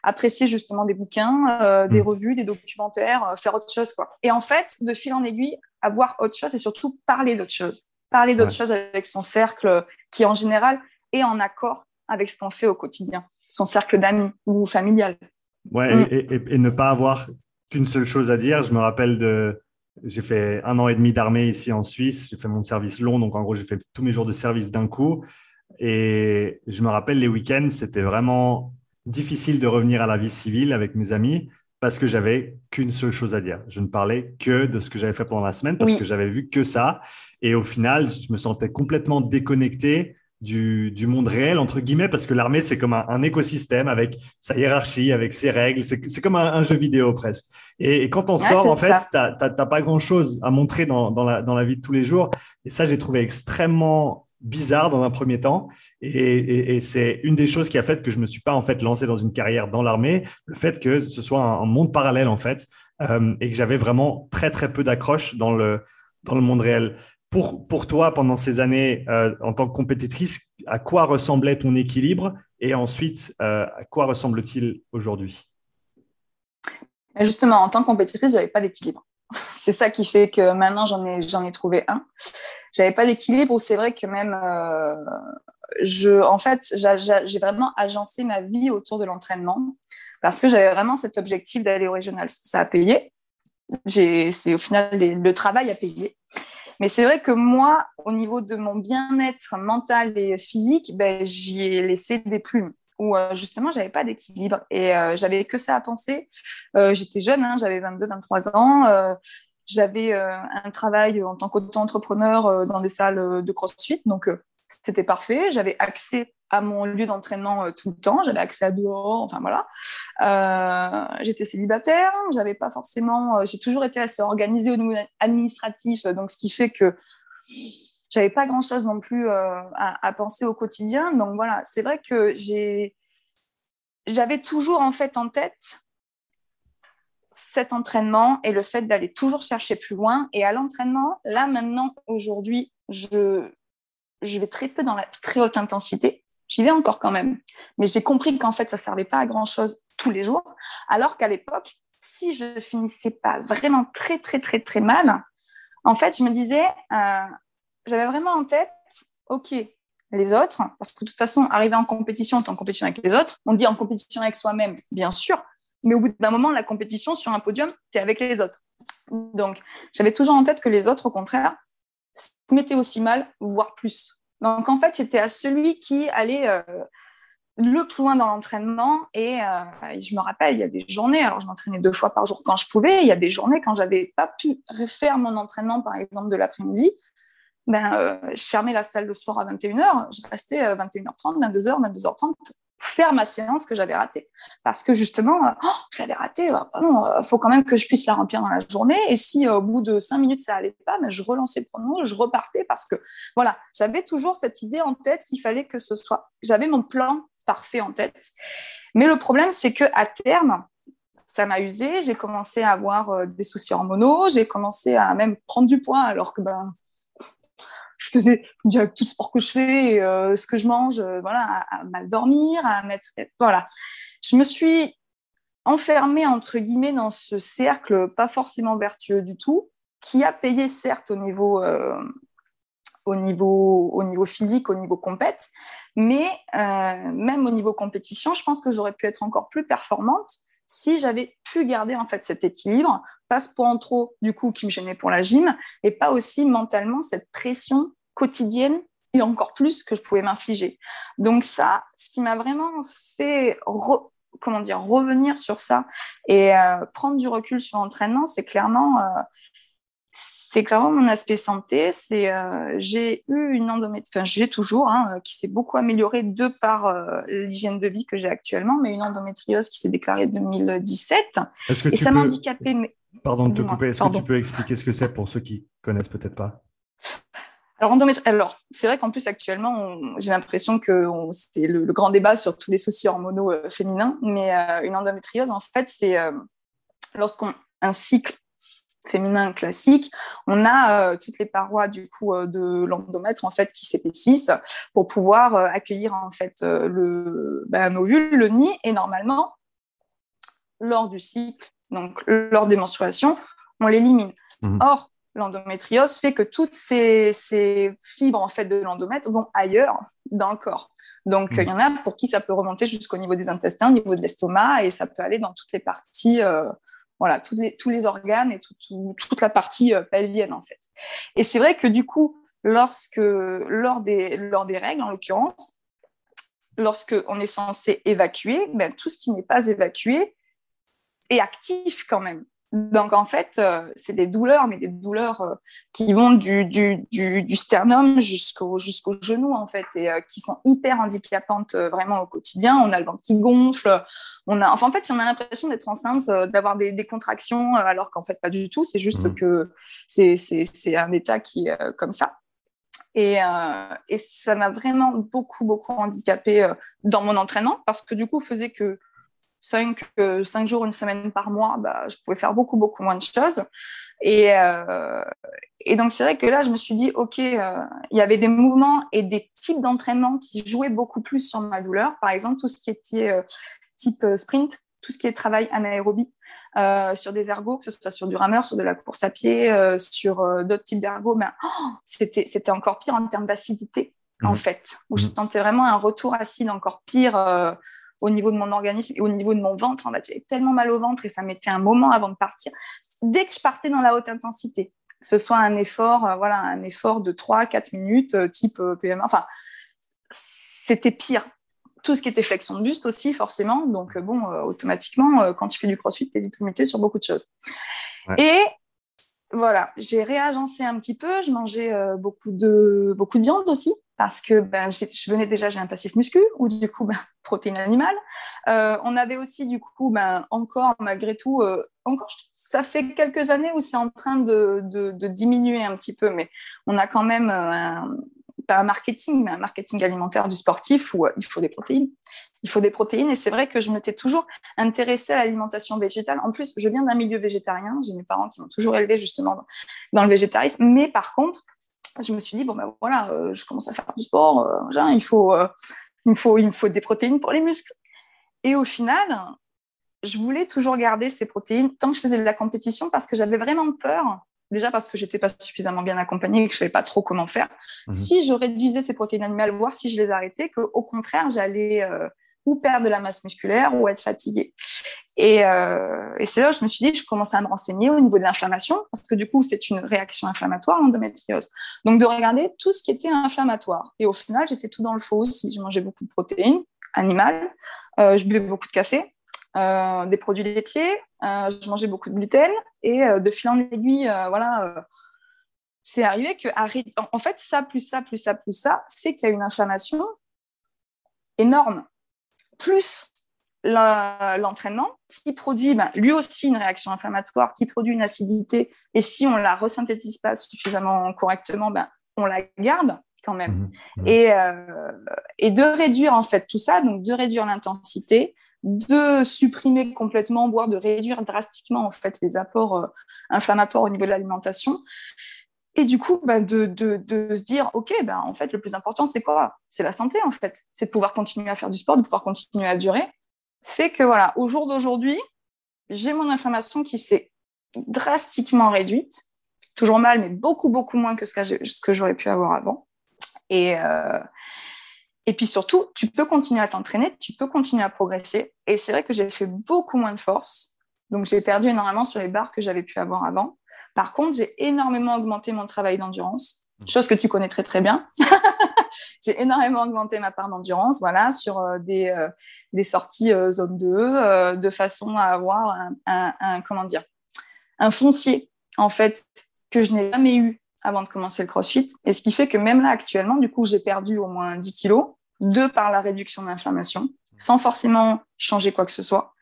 apprécier justement des bouquins, des mmh. revues, des documentaires, faire autre chose. Quoi. Et en fait, de fil en aiguille, avoir autre chose et surtout parler d'autre chose. Parler d'autre chose avec son cercle qui, en général, est en accord avec ce qu'on fait au quotidien, son cercle d'amis ou familial. Ouais, mm. et, ne pas avoir qu'une seule chose à dire. Je me rappelle de. J'ai fait un an et demi d'armée ici en Suisse. J'ai fait mon service long, donc en gros, j'ai fait tous mes jours de service d'un coup. Et je me rappelle les week-ends, c'était vraiment difficile de revenir à la vie civile avec mes amis parce que j'avais qu'une seule chose à dire. Je ne parlais que de ce que j'avais fait pendant la semaine parce que j'avais vu que ça. Et au final, je me sentais complètement déconnecté du, du, monde réel, entre guillemets, parce que l'armée, c'est comme un, écosystème avec sa hiérarchie, avec ses règles. C'est comme un, jeu vidéo presque. Et, quand on sort, en fait, tu n'as pas grand-chose à montrer dans, dans, la, dans, la, vie de tous les jours. Et ça, j'ai trouvé extrêmement bizarre dans un premier temps. Et, et, c'est une des choses qui a fait que je me suis pas en fait lancé dans une carrière dans l'armée, le fait que ce soit un, monde parallèle en fait, euh, et que j'avais vraiment très très peu d'accroche dans le dans le monde réel pour, pour toi, pendant ces années euh, en tant que compétitrice, à quoi ressemblait ton équilibre et ensuite, euh, à quoi ressemble-t-il aujourd'hui? Justement, en tant que compétitrice, j'avais pas d'équilibre. c'est ça qui fait que maintenant j'en ai j'en ai trouvé un. J'avais pas d'équilibre. C'est vrai que même euh, je, en fait, j'ai vraiment agencé ma vie autour de l'entraînement parce que j'avais vraiment cet objectif d'aller au régional. Ça a payé. C'est au final le travail a payé. Mais c'est vrai que moi, au niveau de mon bien-être mental et physique, ben, j'y ai laissé des plumes où euh, justement, j'avais pas d'équilibre et euh, j'avais que ça à penser. Euh, j'étais jeune, hein, j'avais 22, 23 ans. j'avais un travail en tant qu'auto-entrepreneur dans des salles de crossfit, donc c'était parfait. J'avais accès à mon lieu d'entraînement tout le temps. J'avais accès à dehors, enfin voilà. j'étais célibataire, j'avais pas forcément. j'ai toujours été assez organisée au niveau administratif, donc ce qui fait que j'avais pas grand chose non plus euh, à, penser au quotidien. Donc voilà, c'est vrai que j'ai, j'avais toujours en fait en tête cet entraînement et le fait d'aller toujours chercher plus loin. Et à l'entraînement, là maintenant, aujourd'hui, je, je vais très peu dans la très haute intensité. J'y vais encore quand même. Mais j'ai compris qu'en fait, ça servait pas à grand chose tous les jours. Alors qu'à l'époque, si je finissais pas vraiment très, très, très, très mal, en fait, je me disais, euh, j'avais vraiment en tête, OK, les autres, parce que de toute façon, arriver en compétition, en compétition avec les autres, on dit en compétition avec soi-même, bien sûr, mais au bout d'un moment, la compétition sur un podium, tu es avec les autres. Donc, j'avais toujours en tête que les autres, au contraire, se mettaient aussi mal, voire plus. Donc, en fait, j'étais à celui qui allait euh, le plus loin dans l'entraînement. Et euh, je me rappelle, il y a des journées, alors je m'entraînais deux fois par jour quand je pouvais, il y a des journées quand j'avais pas pu refaire mon entraînement, par exemple, de l'après-midi, ben, euh, je fermais la salle le soir à 21h, je restais 21h30, 22h, 22h30 pour faire ma séance que j'avais ratée. Parce que justement, euh, oh, je l'avais ratée, il euh, faut quand même que je puisse la remplir dans la journée. Et si au bout de cinq minutes ça allait pas, ben, je relançais le pronom, je repartais parce que voilà, j'avais toujours cette idée en tête qu'il fallait que ce soit. J'avais mon plan parfait en tête. Mais le problème, c'est que à terme, ça m'a usé. J'ai commencé à avoir des soucis hormonaux. J'ai commencé à même prendre du poids alors que ben, je faisais, tout le sport que je fais, euh, ce que je mange, euh, voilà, à, mal dormir, à mettre, voilà. Je me suis enfermée entre guillemets dans ce cercle pas forcément vertueux du tout, qui a payé certes au niveau euh, au niveau, au niveau physique, au niveau compète, mais même au niveau compétition, je pense que j'aurais pu être encore plus performante si j'avais pu garder en fait cet équilibre, pas ce point en trop du coup qui me gênait pour la gym, et pas aussi mentalement cette pression quotidienne et encore plus que je pouvais m'infliger. Donc ça, ce qui m'a vraiment fait comment dire revenir sur ça et euh, prendre du recul sur l'entraînement, c'est clairement euh, c'est clairement mon aspect santé. C'est euh, j'ai eu une endométriose, enfin j'ai toujours, hein, euh, qui s'est beaucoup améliorée de par euh, l'hygiène de vie que j'ai actuellement, mais une endométriose qui s'est déclarée en 2017. et ça m'a. Mais... Pardon de te couper. Est-ce que tu peux expliquer ce que c'est pour ceux qui connaissent peut-être pas? Alors, alors c'est vrai qu'en plus, actuellement, j'ai l'impression que c'est le, grand débat sur tous les soucis hormonaux féminins, mais une endométriose, en fait, c'est lorsqu'on un cycle féminin classique, on a euh, toutes les parois du coup euh, de l'endomètre en fait qui s'épaississent pour pouvoir euh, accueillir en fait le ben, ovule, le nid et normalement lors du cycle, donc lors des menstruations, on l'élimine. Mhm. Or l'endométriose fait que toutes ces, fibres en fait de l'endomètre vont ailleurs dans le corps. Donc mhm. il y en a pour qui ça peut remonter jusqu'au niveau des intestins, au niveau de l'estomac et ça peut aller dans toutes les parties voilà, tous les, organes et toute la partie euh, pelvienne, en fait. Et c'est vrai que du coup, lorsque, lors, des, lors des règles, en l'occurrence, lorsque on est censé évacuer, ben, tout ce qui n'est pas évacué est actif quand même. Donc en fait, euh, c'est des douleurs, mais des douleurs euh, qui vont du, du, du, sternum jusqu'au jusqu'au genou en fait, et euh, qui sont hyper handicapantes vraiment au quotidien. On a le ventre qui gonfle, on a, enfin en fait, on a l'impression d'être enceinte, d'avoir des, des, contractions, alors qu'en fait pas du tout. C'est juste mmh. que c'est un état qui est comme ça. Et, et ça m'a vraiment beaucoup beaucoup handicapé dans mon entraînement parce que du coup faisait que cinq, euh, cinq jours, une semaine par mois, bah, je pouvais faire beaucoup, beaucoup moins de choses. Et, euh, et donc, c'est vrai que là, je me suis dit, OK, euh, il y avait des mouvements et des types d'entraînement qui jouaient beaucoup plus sur ma douleur. Par exemple, tout ce qui était type sprint, tout ce qui est travail anaérobie. euh, sur des ergots, que ce soit sur du rameur, sur de la course à pied, euh, sur euh, d'autres types d'ergots, ben, oh, c'était, c'était encore pire en termes d'acidité, en mmh. fait, où je mmh. sentais vraiment un retour acide encore pire au niveau de mon organisme et au niveau de mon ventre. En fait, j'avais tellement mal au ventre et ça mettait un moment avant de partir. Dès que je partais dans la haute intensité, que ce soit un effort, voilà, un effort de 3-4 minutes, type PMA, enfin, c'était pire tout ce qui était flexion de buste aussi, forcément. Donc, euh, bon, euh, automatiquement, euh, quand tu fais du crossfit, tu es limité sur beaucoup de choses. Et voilà, j'ai réagencé un petit peu. Je mangeais beaucoup, de, beaucoup de viande aussi parce que ben, je venais déjà, j'ai un passif muscu ou du coup, ben, protéines animales. on avait aussi, du coup, ben, encore, malgré tout, encore, ça fait quelques années où c'est en train de, de, diminuer un petit peu, mais on a quand même un, pas un marketing, mais un marketing alimentaire du sportif où euh, il faut des protéines. Il faut des protéines et c'est vrai que je m'étais toujours intéressée à l'alimentation végétale. En plus, je viens d'un milieu végétarien. J'ai mes parents qui m'ont toujours élevé justement dans le végétarisme. Mais par contre, je me suis dit, bon ben voilà, euh, je commence à faire du sport. Euh, il, faut, il, faut, il me faut des protéines pour les muscles. Et au final, je voulais toujours garder ces protéines tant que je faisais de la compétition parce que j'avais vraiment peur déjà parce que j'étais pas suffisamment bien accompagnée et que je savais pas trop comment faire. Mhm. Si je réduisais ces protéines animales, voire si je les arrêtais, qu'au contraire, j'allais euh, ou perdre de la masse musculaire ou être fatiguée. Et, euh, c'est là où je me suis dit, je commençais à me renseigner au niveau de l'inflammation, parce que du coup, c'est une réaction inflammatoire, l'endométriose. Donc, de regarder tout ce qui était inflammatoire. Et au final, j'étais tout dans le faux aussi. Je mangeais beaucoup de protéines animales, euh, je buvais beaucoup de café, euh, des produits laitiers, je mangeais beaucoup de gluten et de fil en aiguille, voilà, c'est arrivé que, en fait, ça, plus ça, plus ça, plus ça, fait qu'il y a une inflammation énorme. Plus l'entraînement qui produit ben, lui aussi une réaction inflammatoire, qui produit une acidité, et si on la resynthétise pas suffisamment correctement, ben, on la garde quand même. Mmh mmh et, et, de réduire en fait tout ça, donc de réduire l'intensité, de supprimer complètement, voire de réduire drastiquement en fait les apports euh, inflammatoires au niveau de l'alimentation. Et du coup, bah, de, se dire, OK, bah, en fait, le plus important, c'est quoi? C'est la santé, en fait. C'est de pouvoir continuer à faire du sport, de pouvoir continuer à durer. Fait que, voilà, au jour d'aujourd'hui, j'ai mon inflammation qui s'est drastiquement réduite. Toujours mal, mais beaucoup, beaucoup moins que ce que j'aurais pu avoir avant. Et, euh, et puis surtout, tu peux continuer à t'entraîner, tu peux continuer à progresser. Et c'est vrai que j'ai fait beaucoup moins de force. Donc j'ai perdu énormément sur les barres que j'avais pu avoir avant. Par contre, j'ai énormément augmenté mon travail d'endurance, chose que tu connais très très bien. j'ai énormément augmenté ma part d'endurance, voilà, sur euh, des, euh, des sorties euh, zone 2, de façon à avoir un, un, comment dire, un foncier en fait que je n'ai jamais eu avant de commencer le CrossFit. Et ce qui fait que même là, actuellement, du coup, j'ai perdu au moins 10 kilos, de par la réduction d'inflammation, sans forcément changer quoi que ce soit.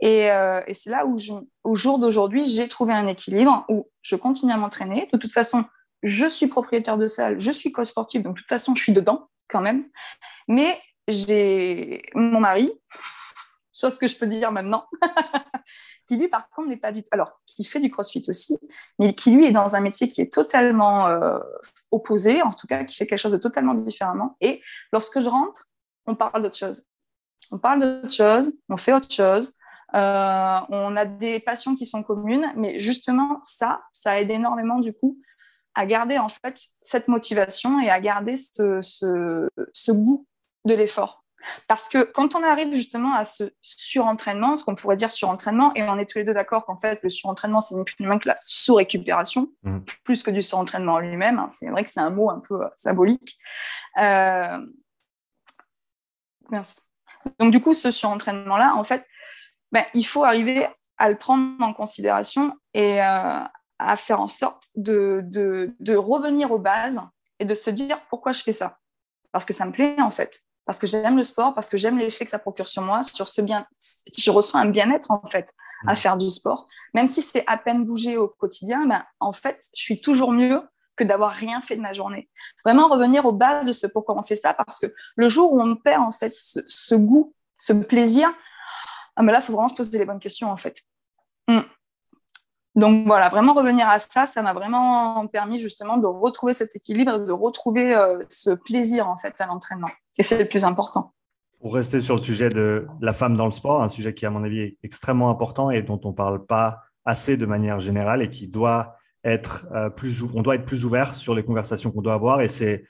Et, euh, et c'est là où, je, au jour d'aujourd'hui, j'ai trouvé un équilibre où je continue à m'entraîner. De toute façon, je suis propriétaire de salle, je suis coach sportif, donc de toute façon, je suis dedans quand même. Mais j'ai mon mari, chose que je peux dire maintenant, qui lui, par contre, n'est pas du tout. Alors, qui fait du crossfit aussi, mais qui lui est dans un métier qui est totalement euh, opposé, en tout cas, qui fait quelque chose de totalement différemment. Et lorsque je rentre, on parle d'autre chose. On parle d'autre chose, on fait autre chose. Euh, on a des passions qui sont communes, mais justement, ça, ça aide énormément du coup à garder en fait cette motivation et à garder ce, ce goût de l'effort. Parce que quand on arrive justement à ce surentraînement, ce qu'on pourrait dire surentraînement, et on est tous les deux d'accord qu'en fait, le surentraînement, c'est ni plus ni moins que la sous-récupération, mmh. plus que du surentraînement en lui-même. Hein. C'est vrai que c'est un mot un peu euh, symbolique. Euh, merci. Donc, du coup, ce surentraînement-là, en fait, ben, il faut arriver à le prendre en considération et euh, à faire en sorte de, de, de revenir aux bases et de se dire pourquoi je fais ça. Parce que ça me plaît, en fait parce que j'aime le sport, parce que j'aime l'effet que ça procure sur moi, sur ce bien, je ressens un bien-être en fait à faire du sport. Même si c'est à peine bouger au quotidien, ben, en fait, je suis toujours mieux que d'avoir rien fait de ma journée. Vraiment revenir aux bases de ce pourquoi on fait ça, parce que le jour où on perd en fait ce, goût, ce plaisir, ah là, il faut vraiment se poser les bonnes questions en fait. Mmh. Donc voilà, vraiment revenir à ça, ça m'a vraiment permis justement de retrouver cet équilibre, de retrouver euh, ce plaisir en fait à l'entraînement. Et c'est le plus important. Pour rester sur le sujet de la femme dans le sport, un sujet qui, à mon avis, est extrêmement important et dont on ne parle pas assez de manière générale et qui doit être euh, plus, on doit être plus ouvert sur les conversations qu'on doit avoir. Et c'est,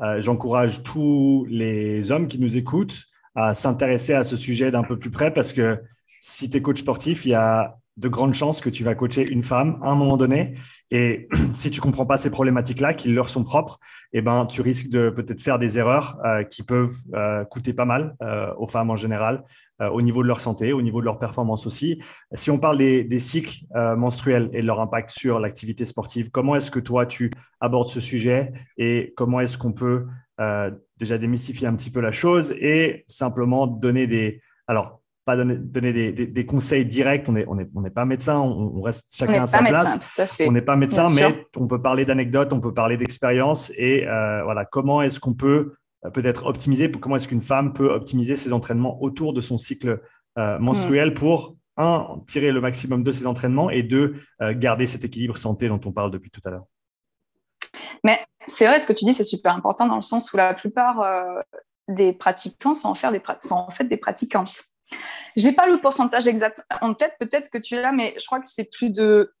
euh, j'encourage tous les hommes qui nous écoutent à s'intéresser à ce sujet d'un peu plus près parce que si tu es coach sportif, il y a de grandes chances que tu vas coacher une femme à un moment donné. Et si tu comprends pas ces problématiques-là, qui leur sont propres, eh ben, tu risques de peut-être faire des erreurs euh, qui peuvent euh, coûter pas mal euh, aux femmes en général, au niveau de leur santé, au niveau de leur performance aussi. Si on parle des, cycles menstruels et de leur impact sur l'activité sportive, comment est-ce que toi, tu abordes ce sujet et comment est-ce qu'on peut déjà démystifier un petit peu la chose et simplement donner des... Alors, pas donner, des, conseils directs. On n'est on est, on pas médecin, on, reste chacun à sa place. On n'est pas médecin, mais on peut parler d'anecdotes, on peut parler d'expériences et euh, voilà, comment est-ce qu'on peut euh, peut-être optimiser, comment est-ce qu'une femme peut optimiser ses entraînements autour de son cycle euh, menstruel mm. pour un tirer le maximum de ses entraînements et deux garder cet équilibre santé dont on parle depuis tout à l'heure. Mais c'est vrai, ce que tu dis, c'est super important dans le sens où la plupart des pratiquants sont en, faire des, sont en fait des pratiquantes. J'ai pas le pourcentage exact en tête, peut-être que tu l'as, mais je crois que c'est plus de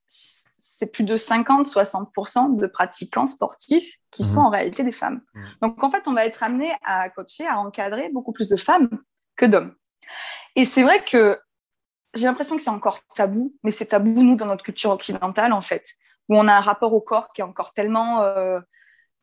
c'est plus de 50-60% de pratiquants sportifs qui mhm. sont en réalité des femmes. Mhm. Donc en fait, on va être amené à coacher, à encadrer beaucoup plus de femmes que d'hommes. Et c'est vrai que j'ai l'impression que c'est encore tabou, mais c'est tabou nous dans notre culture occidentale en fait, où on a un rapport au corps qui est encore tellement euh,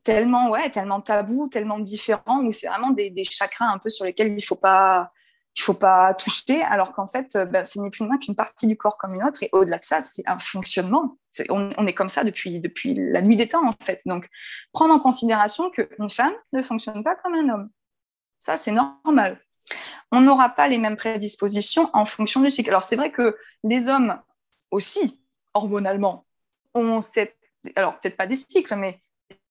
tellement ouais tellement tabou, tellement différent, où c'est vraiment des, des chakrins un peu sur lesquels il faut pas il faut pas toucher, alors qu'en fait, euh, ben, c'est ni plus ni moins qu'une partie du corps comme une autre. Et au-delà de ça, c'est un fonctionnement. on, est comme ça depuis, depuis la nuit des temps, en fait. Donc, prendre en considération qu'une femme ne fonctionne pas comme un homme. Ça, c'est normal. On n'aura pas les mêmes prédispositions en fonction du cycle. Alors, c'est vrai que les hommes aussi, hormonalement, ont cette... Alors, peut-être pas des cycles, mais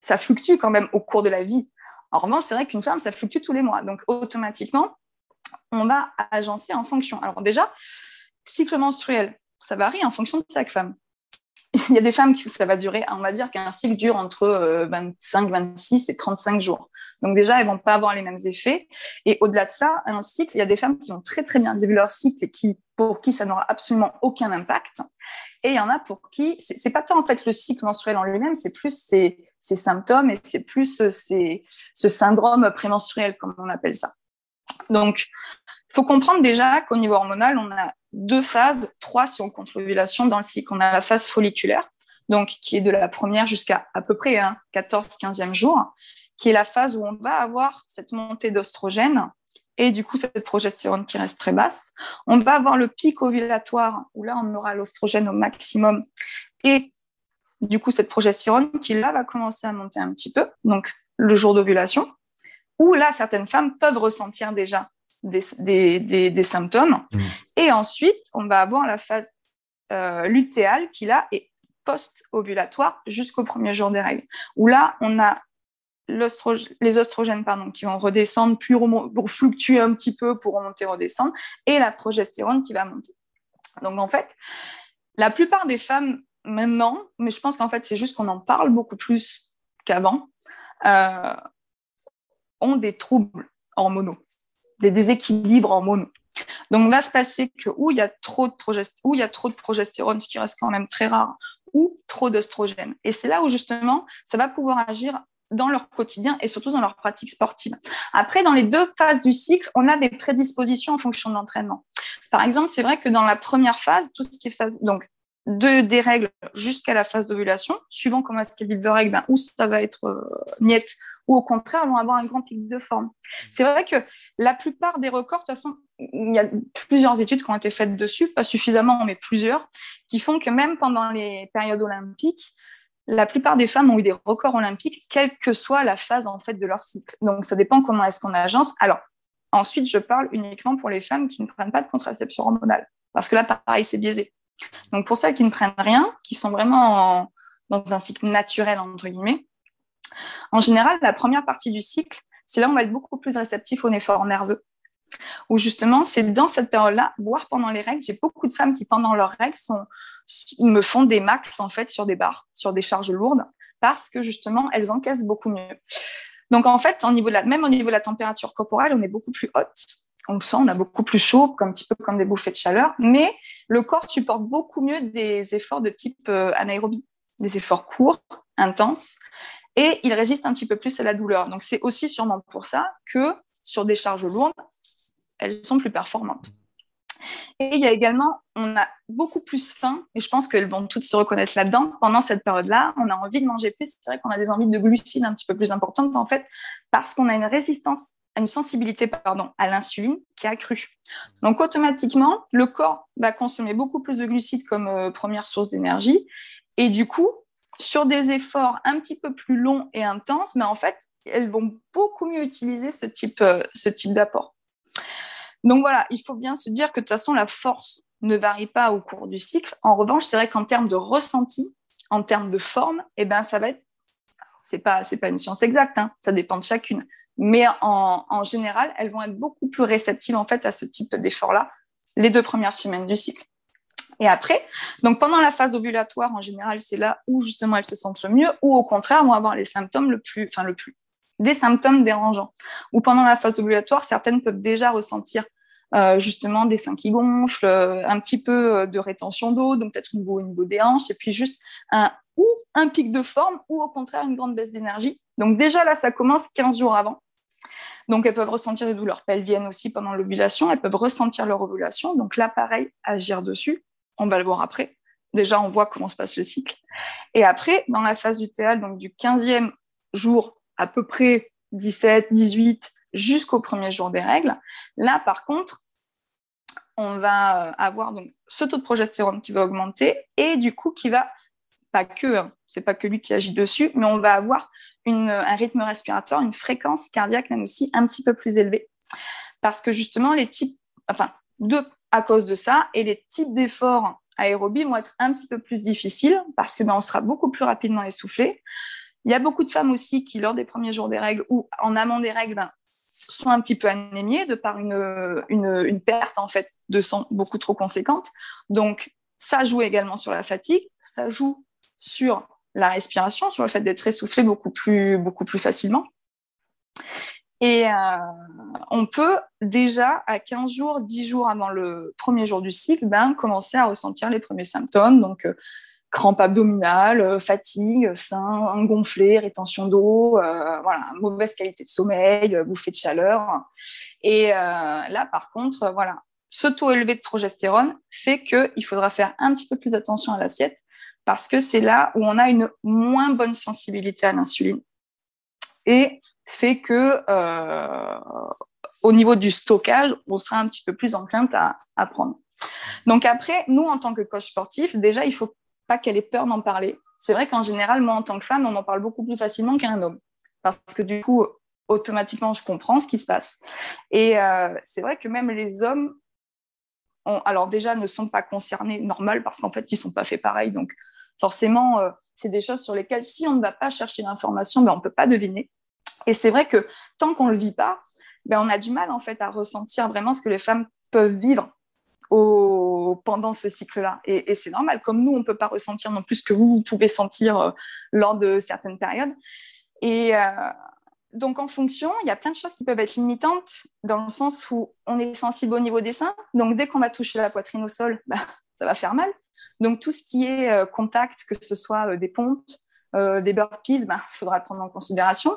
ça fluctue quand même au cours de la vie. En revanche, c'est vrai qu'une femme, ça fluctue tous les mois. Donc, automatiquement, on va agencer en fonction. Alors déjà, cycle menstruel, ça varie en fonction de chaque femme. Il y a des femmes qui ça va durer, on va dire qu'un cycle dure entre 25, euh, 26 et 35 jours. Donc déjà, elles vont pas avoir les mêmes effets. Et au-delà de ça, un cycle, il y a des femmes qui ont très très bien vu leur cycle et qui, pour qui ça n'aura absolument aucun impact. Et il y en a pour qui, c'est pas tant en fait le cycle menstruel en lui-même, c'est plus ces, symptômes et c'est plus euh, ce syndrome prémenstruel, comme on appelle ça. Donc, il faut comprendre déjà qu'au niveau hormonal, on a deux phases, trois si on compte l'ovulation dans le cycle. On a la phase folliculaire, donc qui est de la première jusqu'à à peu près 14-15e hein, jour, qui est la phase où on va avoir cette montée d'ostrogène et du coup cette progestérone qui reste très basse. On va avoir le pic ovulatoire où là on aura l'ostrogène au maximum et du coup cette progestérone qui là va commencer à monter un petit peu, donc le jour d'ovulation, où là certaines femmes peuvent ressentir déjà des, symptômes. Mm. Et ensuite, on va avoir la phase euh, lutéale qui là est post-ovulatoire jusqu'au premier jour des règles, où là, on a les oestrogènes pardon, qui vont redescendre, puis pour fluctuer un petit peu pour remonter, redescendre, et la progestérone qui va monter. Donc en fait, la plupart des femmes maintenant, mais je pense qu'en fait c'est juste qu'on en parle beaucoup plus qu'avant, euh, ont des troubles hormonaux des déséquilibres hormonaux. Donc, va se passer que où il y a trop de il y a trop de progestérone, ce qui reste quand même très rare, ou trop d'œstrogène. Et c'est là où justement, ça va pouvoir agir dans leur quotidien et surtout dans leur pratique sportive. Après, dans les deux phases du cycle, on a des prédispositions en fonction de l'entraînement. Par exemple, c'est vrai que dans la première phase, tout ce qui est phase, donc de, des règles jusqu'à la phase d'ovulation, suivant comment est-ce qu'elles vivent leurs règles, ben, où ça va être euh, miette ou au contraire vont avoir un grand pic de forme. C'est vrai que la plupart des records, de toute façon, il y a plusieurs études qui ont été faites dessus, pas suffisamment, mais plusieurs, qui font que même pendant les périodes olympiques, la plupart des femmes ont eu des records olympiques, quelle que soit la phase en fait de leur cycle. Donc ça dépend comment est-ce qu'on agence. Alors ensuite, je parle uniquement pour les femmes qui ne prennent pas de contraception hormonale, parce que là, pareil, c'est biaisé. Donc pour celles qui ne prennent rien, qui sont vraiment dans un cycle naturel entre guillemets, en général, la première partie du cycle, c'est là où on va être beaucoup plus réceptif aux efforts nerveux. Où justement, c'est dans cette période-là, voire pendant les règles, j'ai beaucoup de femmes qui, pendant leurs règles, me font des max en fait sur des barres, sur des charges lourdes, parce que justement, elles encaissent beaucoup mieux. Donc en fait, même au niveau de la température corporelle, on est beaucoup plus haute. on le sent, on a beaucoup plus chaud, un petit peu comme des bouffées de chaleur, mais le corps supporte beaucoup mieux des efforts de type euh, anaérobie, des efforts courts, intenses, et il résiste un petit peu plus à la douleur. Donc c'est aussi sûrement pour ça que sur des charges lourdes, elles sont plus performantes. Et il y a également, on a beaucoup plus faim, et je pense qu'elles vont toutes se reconnaître là-dedans. Pendant cette période-là, on a envie de manger plus. C'est vrai qu'on a des envies de glucides un petit peu plus importantes, en fait, parce qu'on a une résistance, une sensibilité pardon, à l'insuline qui est accrue. Donc, automatiquement, le corps va consommer beaucoup plus de glucides comme euh, première source d'énergie. Et du coup, sur des efforts un petit peu plus longs et intenses, mais en fait, elles vont beaucoup mieux utiliser ce type, euh, ce type d'apport. Donc voilà, il faut bien se dire que de toute façon, la force ne varie pas au cours du cycle. En revanche, c'est vrai qu'en termes de ressenti, en termes de forme, eh ben, ça va être. C'est pas, pas une science exacte, hein, ça dépend de chacune. Mais en, en, général, elles vont être beaucoup plus réceptives en fait à ce type d'effort-là les deux premières semaines du cycle. Et après, donc pendant la phase ovulatoire, en général, c'est là où justement elles se sentent le mieux, ou au contraire, vont avoir les symptômes le plus, enfin le plus, des symptômes dérangeants. Ou pendant la phase ovulatoire, certaines peuvent déjà ressentir euh, justement des seins qui gonflent, euh, un petit peu euh, de rétention d'eau, donc peut-être une boue au des hanches, et puis juste un ou un pic de forme, ou au contraire une grande baisse d'énergie. Donc déjà là, ça commence 15 jours avant. Donc elles peuvent ressentir des douleurs pelviennes aussi pendant l'ovulation, elles peuvent ressentir leur ovulation. Donc là, pareil, agir dessus. On va le voir après. Déjà, on voit comment se passe le cycle. Et après, dans la phase lutéale, donc du 15e jour à peu près 17, 18, jusqu'au premier jour des règles. Là, par contre, on va euh, avoir donc ce taux de progestérone qui va augmenter et du coup qui va pas que, hein, c'est pas que lui qui agit dessus, mais on va avoir un rythme respiratoire, une fréquence cardiaque même aussi un petit peu plus élevée. Parce que justement, les types, enfin, deux à cause de ça, et les types d'efforts aérobies vont être un petit peu plus difficiles parce que ben, on sera beaucoup plus rapidement essoufflé. Il y a beaucoup de femmes aussi qui, lors des premiers jours des règles ou en amont des règles, ben, sont un petit peu anémiées de par une, une, perte en fait de sang beaucoup trop conséquente. Donc, ça joue également sur la fatigue, ça joue sur la respiration, sur le fait d'être essoufflé beaucoup plus, beaucoup plus facilement. Et euh, on peut déjà, à 15 jours, 10 jours avant le premier jour du cycle, ben, commencer à ressentir les premiers symptômes. Donc, euh, crampes abdominales, euh, fatigue, sein gonflé, rétention d'eau, voilà, mauvaise qualité de sommeil, bouffée de chaleur. Et là, par contre, voilà, ce taux élevé de progestérone fait qu'il faudra faire un petit peu plus attention à l'assiette parce que c'est là où on a une moins bonne sensibilité à l'insuline et fait que au niveau du stockage, on sera un petit peu plus enclin à, à prendre. Donc après, nous, en tant que coach sportif, déjà, il faut qu'elle ait peur d'en parler. C'est vrai qu'en général, moi, en tant que femme, on en parle beaucoup plus facilement qu'un homme. Parce que du coup, automatiquement, je comprends ce qui se passe. Et euh, c'est vrai que même les hommes, alors déjà, ne sont pas concernés normal parce qu'en fait, ils ne sont pas faits pareil. Donc, forcément, euh, c'est des choses sur lesquelles, si on ne va pas chercher l'information, ben, on ne peut pas deviner. Et c'est vrai que tant qu'on ne le vit pas, ben, on a du mal en fait à ressentir vraiment ce que les femmes peuvent vivre pendant ce cycle-là. Et, c'est normal, comme nous, on ne peut pas ressentir non plus ce que vous, vous pouvez sentir euh, lors de certaines périodes. Et euh, donc, en fonction, il y a plein de choses qui peuvent être limitantes dans le sens où on est sensible au niveau des seins. Donc, dès qu'on va toucher la poitrine au sol, bah, ça va faire mal. Donc, tout ce qui est euh, contact, que ce soit des pompes, des burpees, il bah, faudra le prendre en considération.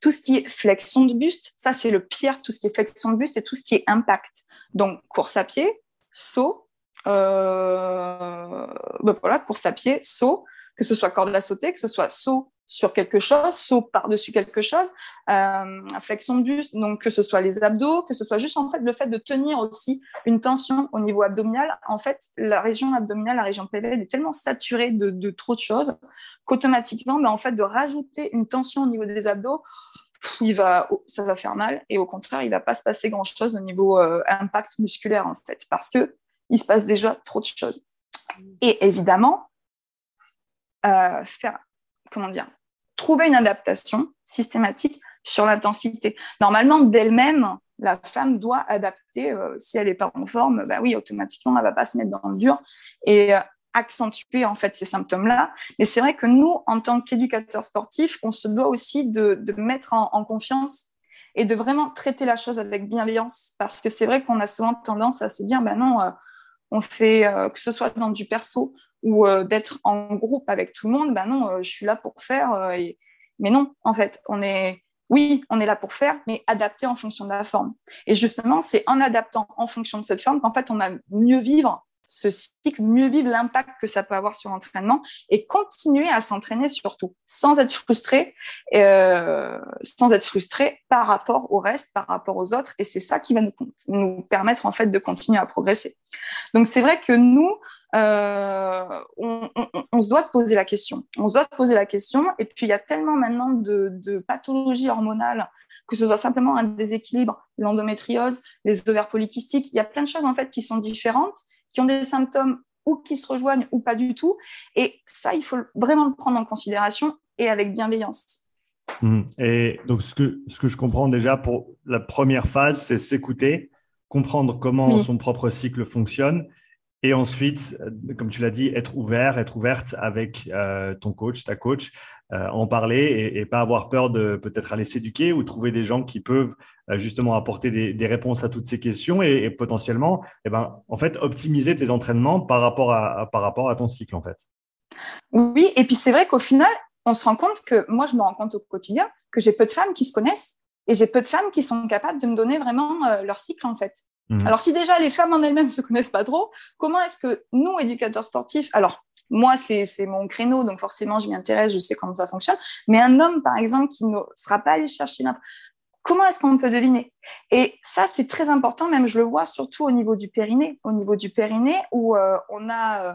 Tout ce qui est flexion de buste, ça c'est le pire, tout ce qui est flexion de buste, c'est tout ce qui est impact. Donc course à pied, saut, euh, ben voilà, course à pied, saut, que ce soit corde à sauter, que ce soit saut sur quelque chose, saut par-dessus quelque chose, euh, flexion de buste, donc que ce soit les abdos, que ce soit juste en fait le fait de tenir aussi une tension au niveau abdominal. En fait, la région abdominale, la région pelvienne est tellement saturée de, trop de choses qu'automatiquement, ben, en fait, de rajouter une tension au niveau des abdos, va, ça va faire mal et au contraire, il va pas se passer grand chose au niveau euh, impact musculaire en fait, parce que il se passe déjà trop de choses. Et évidemment, euh, faire, comment dire, trouver une adaptation systématique sur l'intensité. Normalement, d'elle-même, la femme doit adapter. Euh, si elle n'est pas en forme, bah oui, automatiquement, elle va pas se mettre dans le dur. Et accentuer en fait ces symptômes-là. Mais c'est vrai que nous, en tant qu'éducateurs sportifs, on se doit aussi de, mettre en, confiance et de vraiment traiter la chose avec bienveillance. Parce que c'est vrai qu'on a souvent tendance à se dire, ben non, euh, on fait, euh, que ce soit dans du perso ou euh, d'être en groupe avec tout le monde, ben non, je suis là pour faire. Mais non, en fait, on est, oui, on est là pour faire, mais adapter en fonction de la forme. Et justement, c'est en adaptant en fonction de cette forme qu'en fait, on va mieux vivre ce cycle, mieux vivre l'impact que ça peut avoir sur l'entraînement et continuer à s'entraîner surtout, sans être frustré, euh, sans être frustré par rapport au reste, par rapport aux autres. Et c'est ça qui va nous, nous, permettre en fait de continuer à progresser. Donc c'est vrai que nous, euh, on, on, se doit de poser la question. On se doit de poser la question. Et puis, il y a tellement maintenant de, de pathologies hormonales, que ce soit simplement un déséquilibre, l'endométriose, les ovaires polykystiques. Il y a plein de choses en fait qui sont différentes qui ont des symptômes ou qui se rejoignent ou pas du tout. Et ça, il faut vraiment le prendre en considération et avec bienveillance. Mmh. Et donc, ce que, ce que je comprends déjà pour la première phase, c'est s'écouter, comprendre comment son propre cycle fonctionne et ensuite, euh, comme tu l'as dit, être ouvert, être ouverte avec euh, ton coach, ta coach, euh, en parler et, pas avoir peur de peut-être aller s'éduquer ou trouver des gens qui peuvent justement apporter des, réponses à toutes ces questions et, potentiellement, eh ben, en fait, optimiser tes entraînements par rapport à, par rapport à ton cycle, en fait. Oui, et puis c'est vrai qu'au final, on se rend compte que moi, je me rends compte au quotidien que j'ai peu de femmes qui se connaissent et j'ai peu de femmes qui sont capables de me donner vraiment leur cycle, en fait. Mhm. Alors, si déjà les femmes en elles-mêmes ne se connaissent pas trop, comment est-ce que nous, éducateurs sportifs, alors moi, c'est mon créneau, donc forcément, je m'y intéresse, je sais comment ça fonctionne, mais un homme, par exemple, qui ne sera pas allé chercher comment est-ce qu'on peut deviner? Et ça, c'est très important, même je le vois surtout au niveau du périnée, au niveau du périnée où euh, on a... Euh,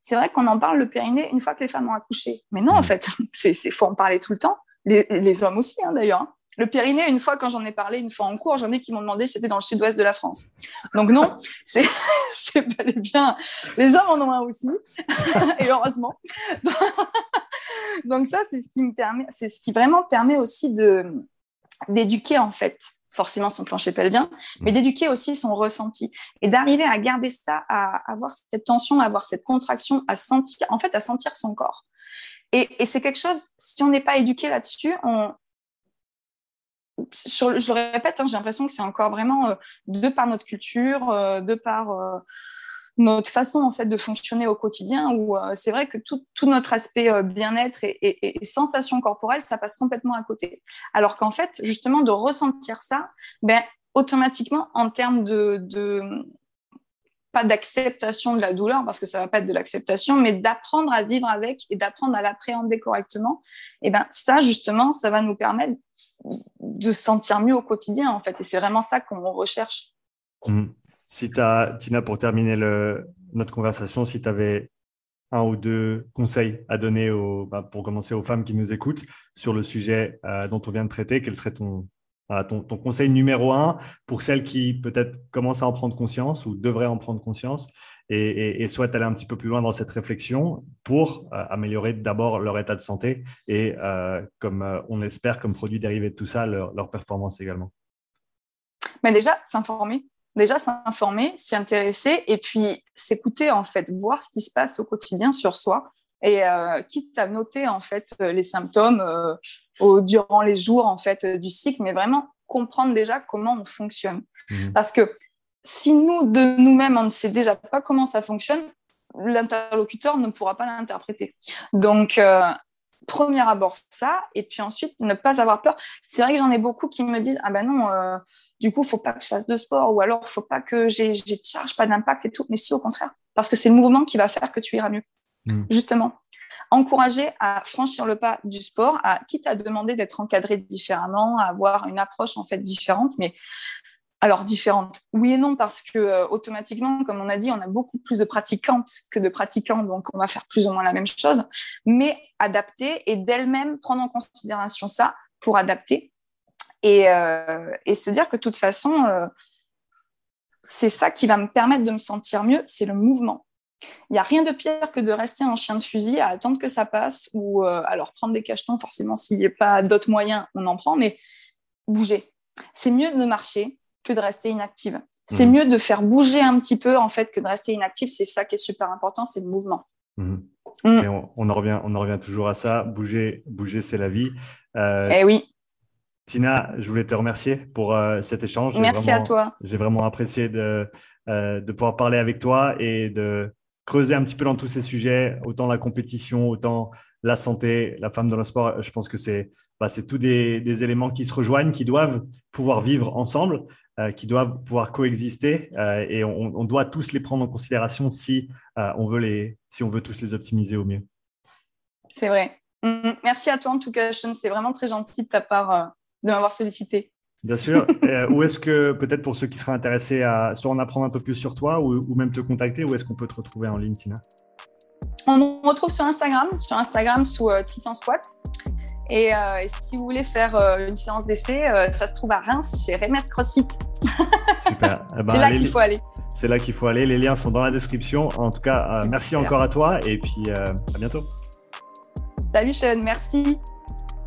c'est vrai qu'on en parle le périnée une fois que les femmes ont accouché. Mais non, en mhm. fait, c'est faut en parler tout le temps. Les, hommes aussi, hein, d'ailleurs. Le Pyrénées, une fois, quand j'en ai parlé, une fois en cours, j'en ai qui m'ont demandé si c'était dans le sud-ouest de la France. Donc non, c'est bel et bien. Les hommes en ont un aussi, et heureusement. Donc ça, c'est ce qui me permet, c'est ce qui vraiment permet aussi de d'éduquer en fait forcément son plancher pelvien, mais d'éduquer aussi son ressenti et d'arriver à garder ça, à avoir cette tension, à avoir cette contraction, à sentir, en fait, à sentir son corps. Et, et c'est quelque chose, si on n'est pas éduqué là-dessus, on, je, le répète, hein, j'ai l'impression que c'est encore vraiment euh, de par notre culture, euh, de par euh, notre façon en fait de fonctionner au quotidien, où c'est vrai que tout, notre aspect bien-être et, sensation corporelle, ça passe complètement à côté. Alors qu'en fait, justement, de ressentir ça, ben, automatiquement, en termes de, pas d'acceptation de la douleur, parce que ça va pas être de l'acceptation, mais d'apprendre à vivre avec et d'apprendre à l'appréhender correctement, et ben ça, justement, ça va nous permettre de se sentir mieux au quotidien, en fait. Et c'est vraiment ça qu'on recherche. Mmh. Si as, Tina, pour terminer le, notre conversation, si tu avais un ou deux conseils à donner aux, bah, pour commencer aux femmes qui nous écoutent sur le sujet euh, dont on vient de traiter, quel serait ton, ton, conseil numéro un pour celles qui peut-être commencent à en prendre conscience ou devraient en prendre conscience et, souhaitent aller un petit peu plus loin dans cette réflexion pour euh, améliorer d'abord leur état de santé et, euh, comme euh, on espère, comme produit dérivé de tout ça, leur, performance également Mais déjà, s'informer. Déjà, s'informer, s'y intéresser et puis s'écouter, en fait, voir ce qui se passe au quotidien sur soi et quitte à noter, en fait, les symptômes durant les jours en fait du cycle, mais vraiment comprendre déjà comment on fonctionne. Mhm. Parce que si nous, de nous-mêmes, on ne sait déjà pas comment ça fonctionne, l'interlocuteur ne pourra pas l'interpréter. Donc, euh, premier abord, ça, et puis ensuite, ne pas avoir peur. C'est vrai que j'en ai beaucoup qui me disent, ah ben non, euh, du coup, il faut pas que je fasse de sport, ou alors, il faut pas que j'ai de charge, pas d'impact et tout. Mais si, au contraire, parce que c'est le mouvement qui va faire que tu iras mieux. Mhm. Justement encourager à franchir le pas du sport, à quitte à demander d'être encadré différemment, à avoir une approche en fait différente, mais alors différente, oui et non, parce que euh, automatiquement, comme on a dit, on a beaucoup plus de pratiquantes que de pratiquants, donc on va faire plus ou moins la même chose, mais adapter et d'elle-même prendre en considération ça pour adapter et, euh, se dire que de toute façon, euh, c'est ça qui va me permettre de me sentir mieux, c'est le mouvement. Il n'y a rien de pire que de rester un chien de fusil à attendre que ça passe ou euh, alors prendre des cachetons, forcément, s'il n'y a pas d'autres moyens, on en prend, mais bouger. C'est mieux de marcher que de rester inactive. C'est mhm. mieux de faire bouger un petit peu en fait que de rester inactive. C'est ça qui est super important, c'est le mouvement. Mhm. Mm. on, en revient, on en revient toujours à ça. Bouger, bouger, c'est la vie. Euh, eh oui. Tina, je voulais te remercier pour cet échange. Merci à toi. J'ai vraiment apprécié de, de pouvoir parler avec toi et de creuser un petit peu dans tous ces sujets, autant la compétition, autant la santé, la femme dans le sport. Je pense que c'est bah, tous des, éléments qui se rejoignent, qui doivent pouvoir vivre ensemble, euh, qui doivent pouvoir coexister euh, et on, doit tous les prendre en considération si, euh, on veut les, si on veut tous les optimiser au mieux. C'est vrai. Mm, merci à toi en tout cas, Sean. C'est vraiment très gentil de ta part de m'avoir sollicité. Bien sûr. Euh, où est-ce que, peut-être pour ceux qui seraient intéressés à soit en apprendre un peu plus sur toi ou, même te contacter, où est-ce qu'on peut te retrouver en ligne, Tina? On nous retrouve sur Instagram, sur Instagram sous euh, Titan Squat. Et, euh, si vous voulez faire une séance d'essai, ça se trouve à Reims chez Remes CrossFit. Super. Eh ben, c'est là qu'il faut aller. C'est là qu'il faut aller. Les liens sont dans la description. En tout cas, merci encore à toi et puis à bientôt. Salut Sean, merci.